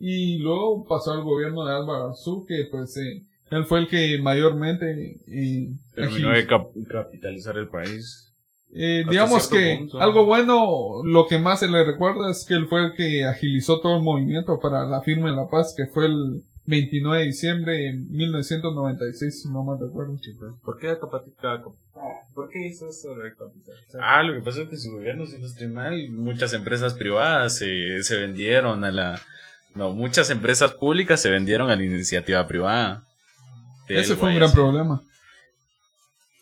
Y luego pasó al gobierno de Álvaro Arzú, que pues eh, él fue el que mayormente eh, Terminó de cap- capitalizar el país. eh, digamos que punto. algo bueno, lo que más se le recuerda es que él fue el que agilizó todo el movimiento para la firma de la paz, que fue el 29 de diciembre de 1996, si no me recuerdo. ¿Por qué, capitalizar? ¿Por qué hizo eso de? Ah, lo que pasa es que su gobierno, si no estoy mal, muchas empresas privadas se, se vendieron a la... No, muchas empresas públicas se vendieron a la iniciativa privada. Ese fue un gran problema.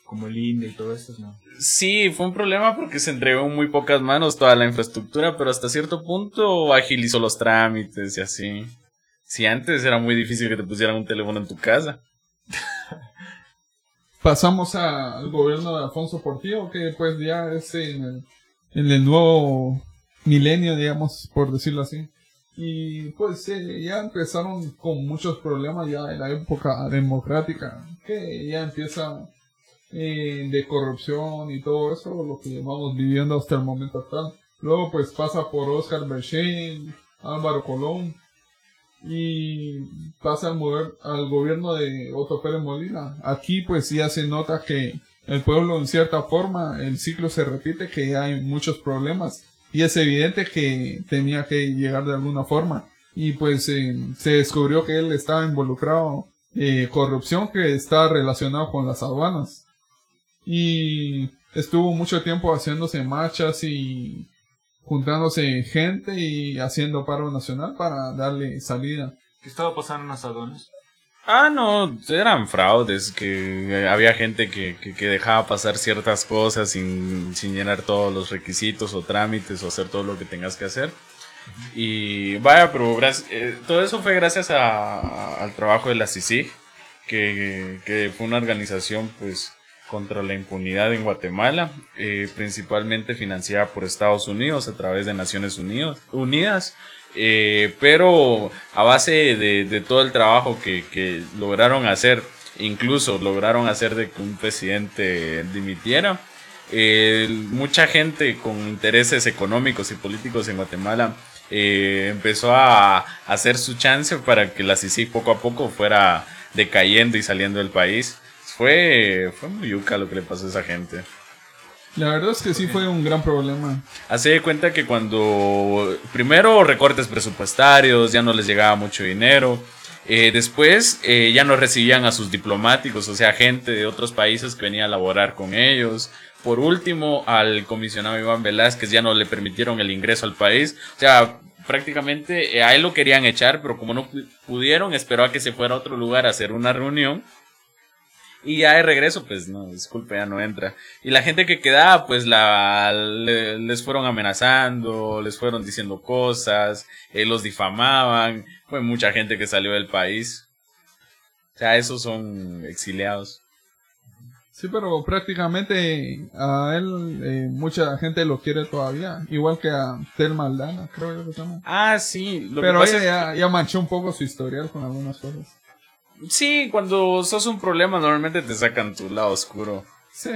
Como el INDE y todo eso, ¿no? Sí, fue un problema porque se entregó en muy pocas manos toda la infraestructura, pero hasta cierto punto agilizó los trámites y así. Si antes era muy difícil que te pusieran un teléfono en tu casa. [LAUGHS] pasamos al gobierno de Alfonso Portillo, que pues ya es en el, en el nuevo milenio, digamos, por decirlo así. Y pues eh, ya empezaron con muchos problemas ya en la época democrática, que ya empieza eh, de corrupción y todo eso, lo que vamos viviendo hasta el momento actual. Luego pues pasa por Oscar Berchén, Álvaro Colón, y pasa al, mover- al gobierno de Otto Pérez Molina. Aquí pues ya se nota que el pueblo en cierta forma, el ciclo se repite, que hay muchos problemas y es evidente que tenía que llegar de alguna forma. Y pues eh, se descubrió que él estaba involucrado en corrupción que está relacionado con las aduanas. Y estuvo mucho tiempo haciéndose marchas y juntándose gente y haciendo paro nacional para darle salida. ¿Qué estaba pasando en las aduanas? Ah, no, eran fraudes, que había gente que, que, que dejaba pasar ciertas cosas sin, sin llenar todos los requisitos o trámites o hacer todo lo que tengas que hacer. Y vaya, pero gracias- eh, todo eso fue gracias a- a- al trabajo de la CICIG, que, que fue una organización pues contra la impunidad en Guatemala, eh, principalmente financiada por Estados Unidos a través de Naciones Unidos, Unidas. Eh, pero a base de, todo el trabajo que, lograron hacer, incluso lograron hacer de que un presidente dimitiera, eh, mucha gente con intereses económicos y políticos en Guatemala empezó a hacer su chance para que la CICIG poco a poco fuera decayendo y saliendo del país. Fue, fue muy yuca lo que le pasó a esa gente. La verdad es que sí fue un gran problema. Hace de cuenta que cuando primero recortes presupuestarios, ya no les llegaba mucho dinero. eh, después eh, ya no recibían a sus diplomáticos, o sea, gente de otros países que venía a laborar con ellos. Por último, al comisionado Iván Velázquez ya no le permitieron el ingreso al país. O sea, prácticamente eh, a él lo querían echar, pero como no pudieron, esperó a que se fuera a otro lugar a hacer una reunión. Y ya de regreso, pues no, disculpe, ya no entra. Y la gente que quedaba, pues la les fueron amenazando, les fueron diciendo cosas, eh, los difamaban. Fue mucha gente que salió del país. O sea, esos son exiliados. Sí, pero prácticamente a él eh, mucha gente lo quiere todavía, igual que a Tel Maldana, creo yo que se llama. Ah, sí. pero ella ya, manchó un poco su historial con algunas cosas. Sí, cuando sos un problema normalmente te sacan tu lado oscuro. Sí.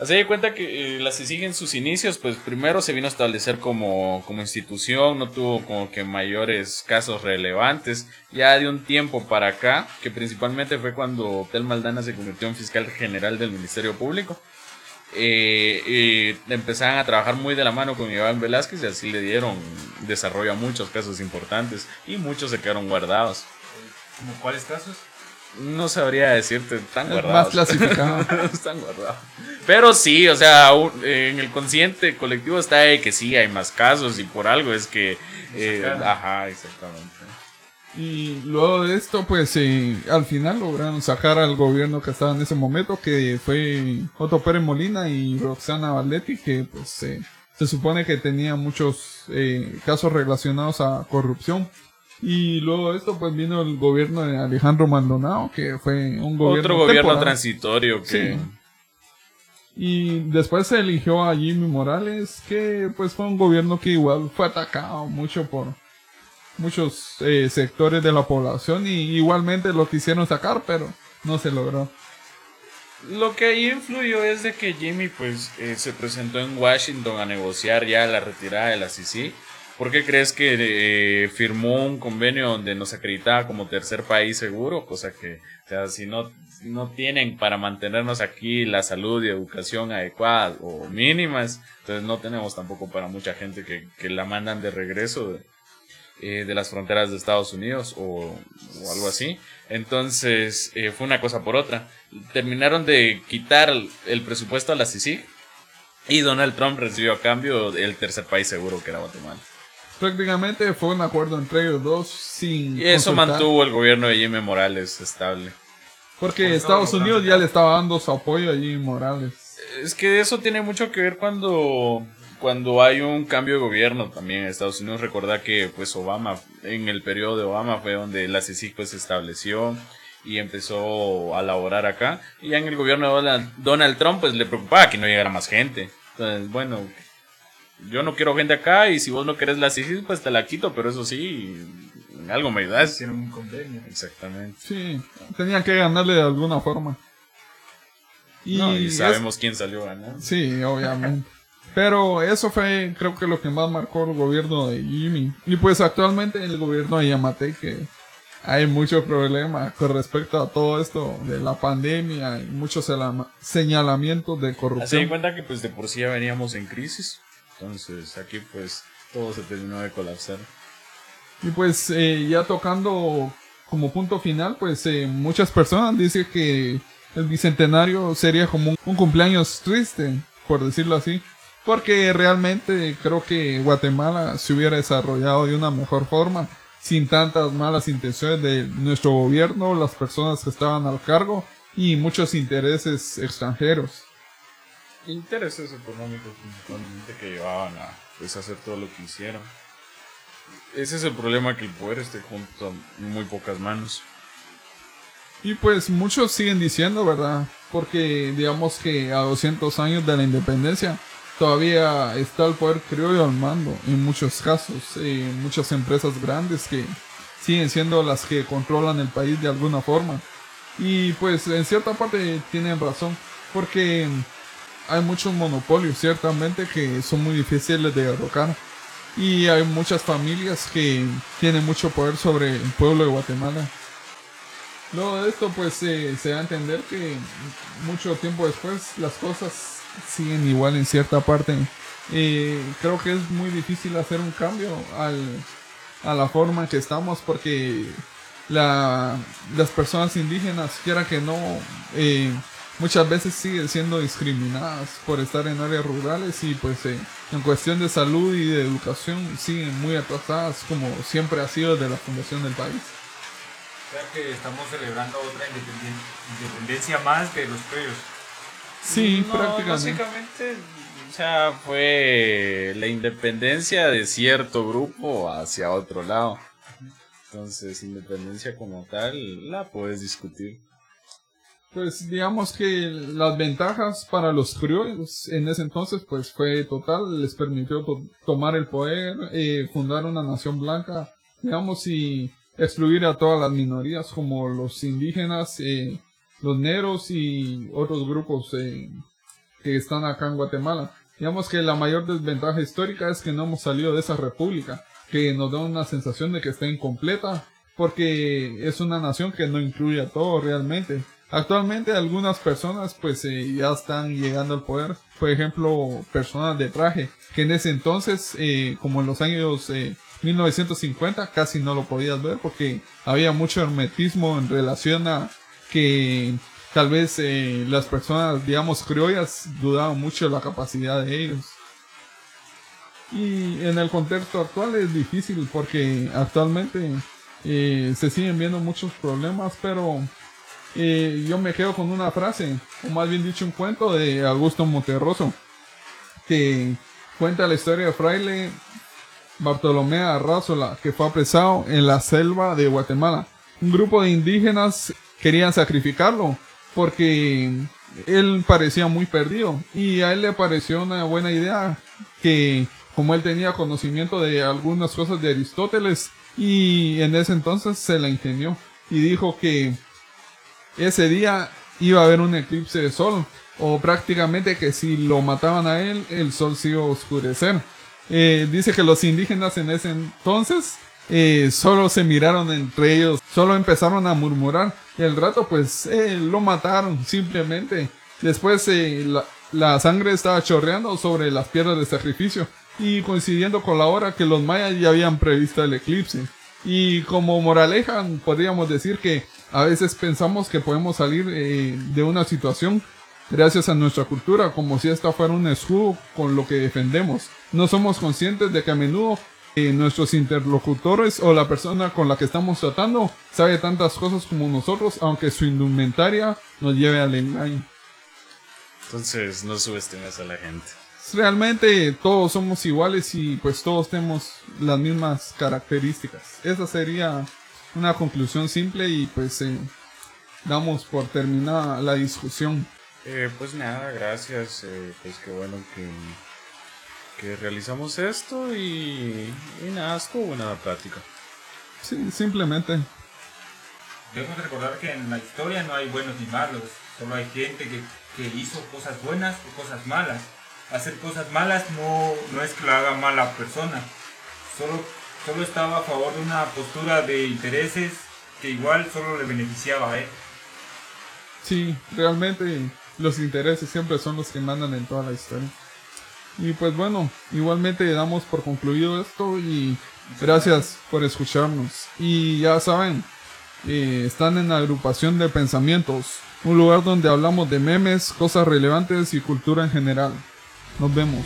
Así de cuenta que eh, la CICIG en sus inicios, pues primero se vino a establecer como, como institución, no tuvo como que mayores casos relevantes. Ya de un tiempo para acá, que principalmente fue cuando Tel Maldana se convirtió en fiscal general del Ministerio Público, eh, empezaron a trabajar muy de la mano con Iván Velázquez y así le dieron desarrollo a muchos casos importantes y muchos se quedaron guardados. ¿Como cuáles casos? No sabría decirte, tan guardados. Más clasificado. [LAUGHS] están guardados. Pero sí, o sea, en el consciente colectivo está de que sí hay más casos y por algo es que. Eh, ajá, exactamente. Y luego de esto, pues eh, al final lograron sacar al gobierno que estaba en ese momento, que fue Otto Pérez Molina y Roxana Valdetti, que pues eh, se supone que tenía muchos casos relacionados a corrupción. Y luego de esto, pues vino el gobierno de Alejandro Maldonado, que fue un gobierno. Otro gobierno transitorio que. Y después se eligió a Jimmy Morales, que pues fue un gobierno que igual fue atacado mucho por muchos eh, sectores de la población y igualmente lo quisieron sacar, pero no se logró. Lo que ahí influyó es de que Jimmy pues eh, se presentó en Washington a negociar ya la retirada de la CICI ¿Por qué crees que eh, firmó un convenio donde nos acreditaba como tercer país seguro? Cosa que, o sea, si no, no tienen para mantenernos aquí la salud y educación adecuadas o mínimas, entonces no tenemos tampoco para mucha gente que, la mandan de regreso de, eh, de las fronteras de Estados Unidos o, algo así. Entonces eh, fue una cosa por otra. Terminaron de quitar el presupuesto a la CICIG y Donald Trump recibió a cambio el tercer país seguro que era Guatemala prácticamente fue un acuerdo entre ellos dos sin. Y eso mantuvo el gobierno de Jimmy Morales estable. Porque Estados Unidos ya le estaba dando su apoyo a Jimmy Morales. Es que eso tiene mucho que ver cuando, cuando hay un cambio de gobierno también en Estados Unidos. Recuerda que pues Obama, en el periodo de Obama fue donde la CICIC pues se estableció y empezó a laborar acá. Y ya en el gobierno de Donald Trump pues le preocupaba que no llegara más gente. Entonces, bueno, yo no quiero gente acá y si vos no querés la CICIS, pues te la quito, pero eso sí, algo me ayudas. Tienen un convenio. Exactamente. Sí, tenían que ganarle de alguna forma. Y, sabemos quién salió ganando. Sí, obviamente. [LAUGHS] Pero eso fue, creo que lo que más marcó el gobierno de Jimmy. Y pues actualmente el gobierno de Yamate, que hay muchos problemas con respecto a todo esto de la pandemia y muchos señalamientos de corrupción. Se cuenta que pues de por sí ya veníamos en crisis. Entonces aquí pues todo se terminó de colapsar. Y pues eh, ya tocando como punto final, pues eh, muchas personas dicen que el bicentenario sería como un, cumpleaños triste, por decirlo así. Porque realmente creo que Guatemala se hubiera desarrollado de una mejor forma, sin tantas malas intenciones de nuestro gobierno, las personas que estaban al cargo y muchos intereses extranjeros intereses económicos principalmente que llevaban a pues, hacer todo lo que hicieron. Ese es el problema que el poder esté junto a muy pocas manos. Y pues muchos siguen diciendo, ¿verdad? Porque digamos que a 200 años de la independencia todavía está el poder criollo al mando en muchos casos. Eh, muchas empresas grandes que siguen siendo las que controlan el país de alguna forma. Y pues en cierta parte tienen razón. Porque hay muchos monopolios, ciertamente, que son muy difíciles de derrocar. Y hay muchas familias que tienen mucho poder sobre el pueblo de Guatemala. Luego de esto, pues se da a entender que mucho tiempo después las cosas siguen igual en cierta parte. Eh, creo que es muy difícil hacer un cambio a la forma en que estamos porque la, las personas indígenas, quiera que no, eh, muchas veces siguen siendo discriminadas por estar en áreas rurales y pues eh, en cuestión de salud y de educación siguen muy atrasadas como siempre ha sido de la fundación del país. O sea que estamos celebrando otra independencia más de los criollos. Sí, No, prácticamente. Básicamente, o sea, fue la independencia de cierto grupo hacia otro lado. Entonces, independencia como tal, la puedes discutir. Pues digamos que las ventajas para los criollos en ese entonces pues fue total, les permitió to- tomar el poder, eh, fundar una nación blanca, digamos y excluir a todas las minorías como los indígenas, eh, los negros y otros grupos eh, que están acá en Guatemala. Digamos que la mayor desventaja histórica es que no hemos salido de esa república, que nos da una sensación de que está incompleta, porque es una nación que no incluye a todos realmente. Actualmente algunas personas pues eh, ya están llegando al poder, por ejemplo personas de traje, que en ese entonces, eh, como en los años eh, 1950, casi no lo podías ver porque había mucho hermetismo en relación a que tal vez eh, las personas, digamos, criollas dudaban mucho de la capacidad de ellos. Y en el contexto actual es difícil porque actualmente eh, se siguen viendo muchos problemas, pero yo me quedo con una frase, o más bien dicho un cuento de Augusto Monterroso, que cuenta la historia de fraile Bartolomé Arrázola, que fue apresado en la selva de Guatemala. Un grupo de indígenas querían sacrificarlo porque él parecía muy perdido y a él le pareció una buena idea que como él tenía conocimiento de algunas cosas de Aristóteles y en ese entonces se la ingenió y dijo que ese día iba a haber un eclipse de sol o prácticamente que si lo mataban a él el sol se iba a oscurecer. Eh, dice que los indígenas en ese entonces eh, solo se miraron entre ellos, solo empezaron a murmurar y al rato pues eh, lo mataron simplemente. Después eh, la, sangre estaba chorreando sobre las piedras de sacrificio y coincidiendo con la hora que los mayas ya habían previsto el eclipse. Y como moraleja podríamos decir que a veces pensamos que podemos salir eh, de una situación gracias a nuestra cultura como si esta fuera un escudo con lo que defendemos. No somos conscientes de que a menudo eh, nuestros interlocutores o la persona con la que estamos tratando sabe tantas cosas como nosotros, aunque su indumentaria nos lleve al engaño. Entonces, no subestimes a la gente. Realmente todos somos iguales y pues todos tenemos las mismas características. Esa sería una conclusión simple y pues eh, damos por terminada la discusión. Eh, pues nada, gracias. eh, pues qué bueno que, que realizamos esto y, y nada, estuvo buena la plática. Sí, simplemente. Debemos recordar que en la historia no hay buenos ni malos, solo hay gente que, que hizo cosas buenas o cosas malas. Hacer cosas malas no, no es que lo haga mala persona, solo, solo estaba a favor de una postura de intereses que igual solo le beneficiaba a él. Sí, realmente los intereses siempre son los que mandan en toda la historia. Y pues bueno, igualmente damos por concluido esto y gracias por escucharnos. Y ya saben, eh, están en agrupación de pensamientos, un lugar donde hablamos de memes, cosas relevantes y cultura en general. Nos vemos.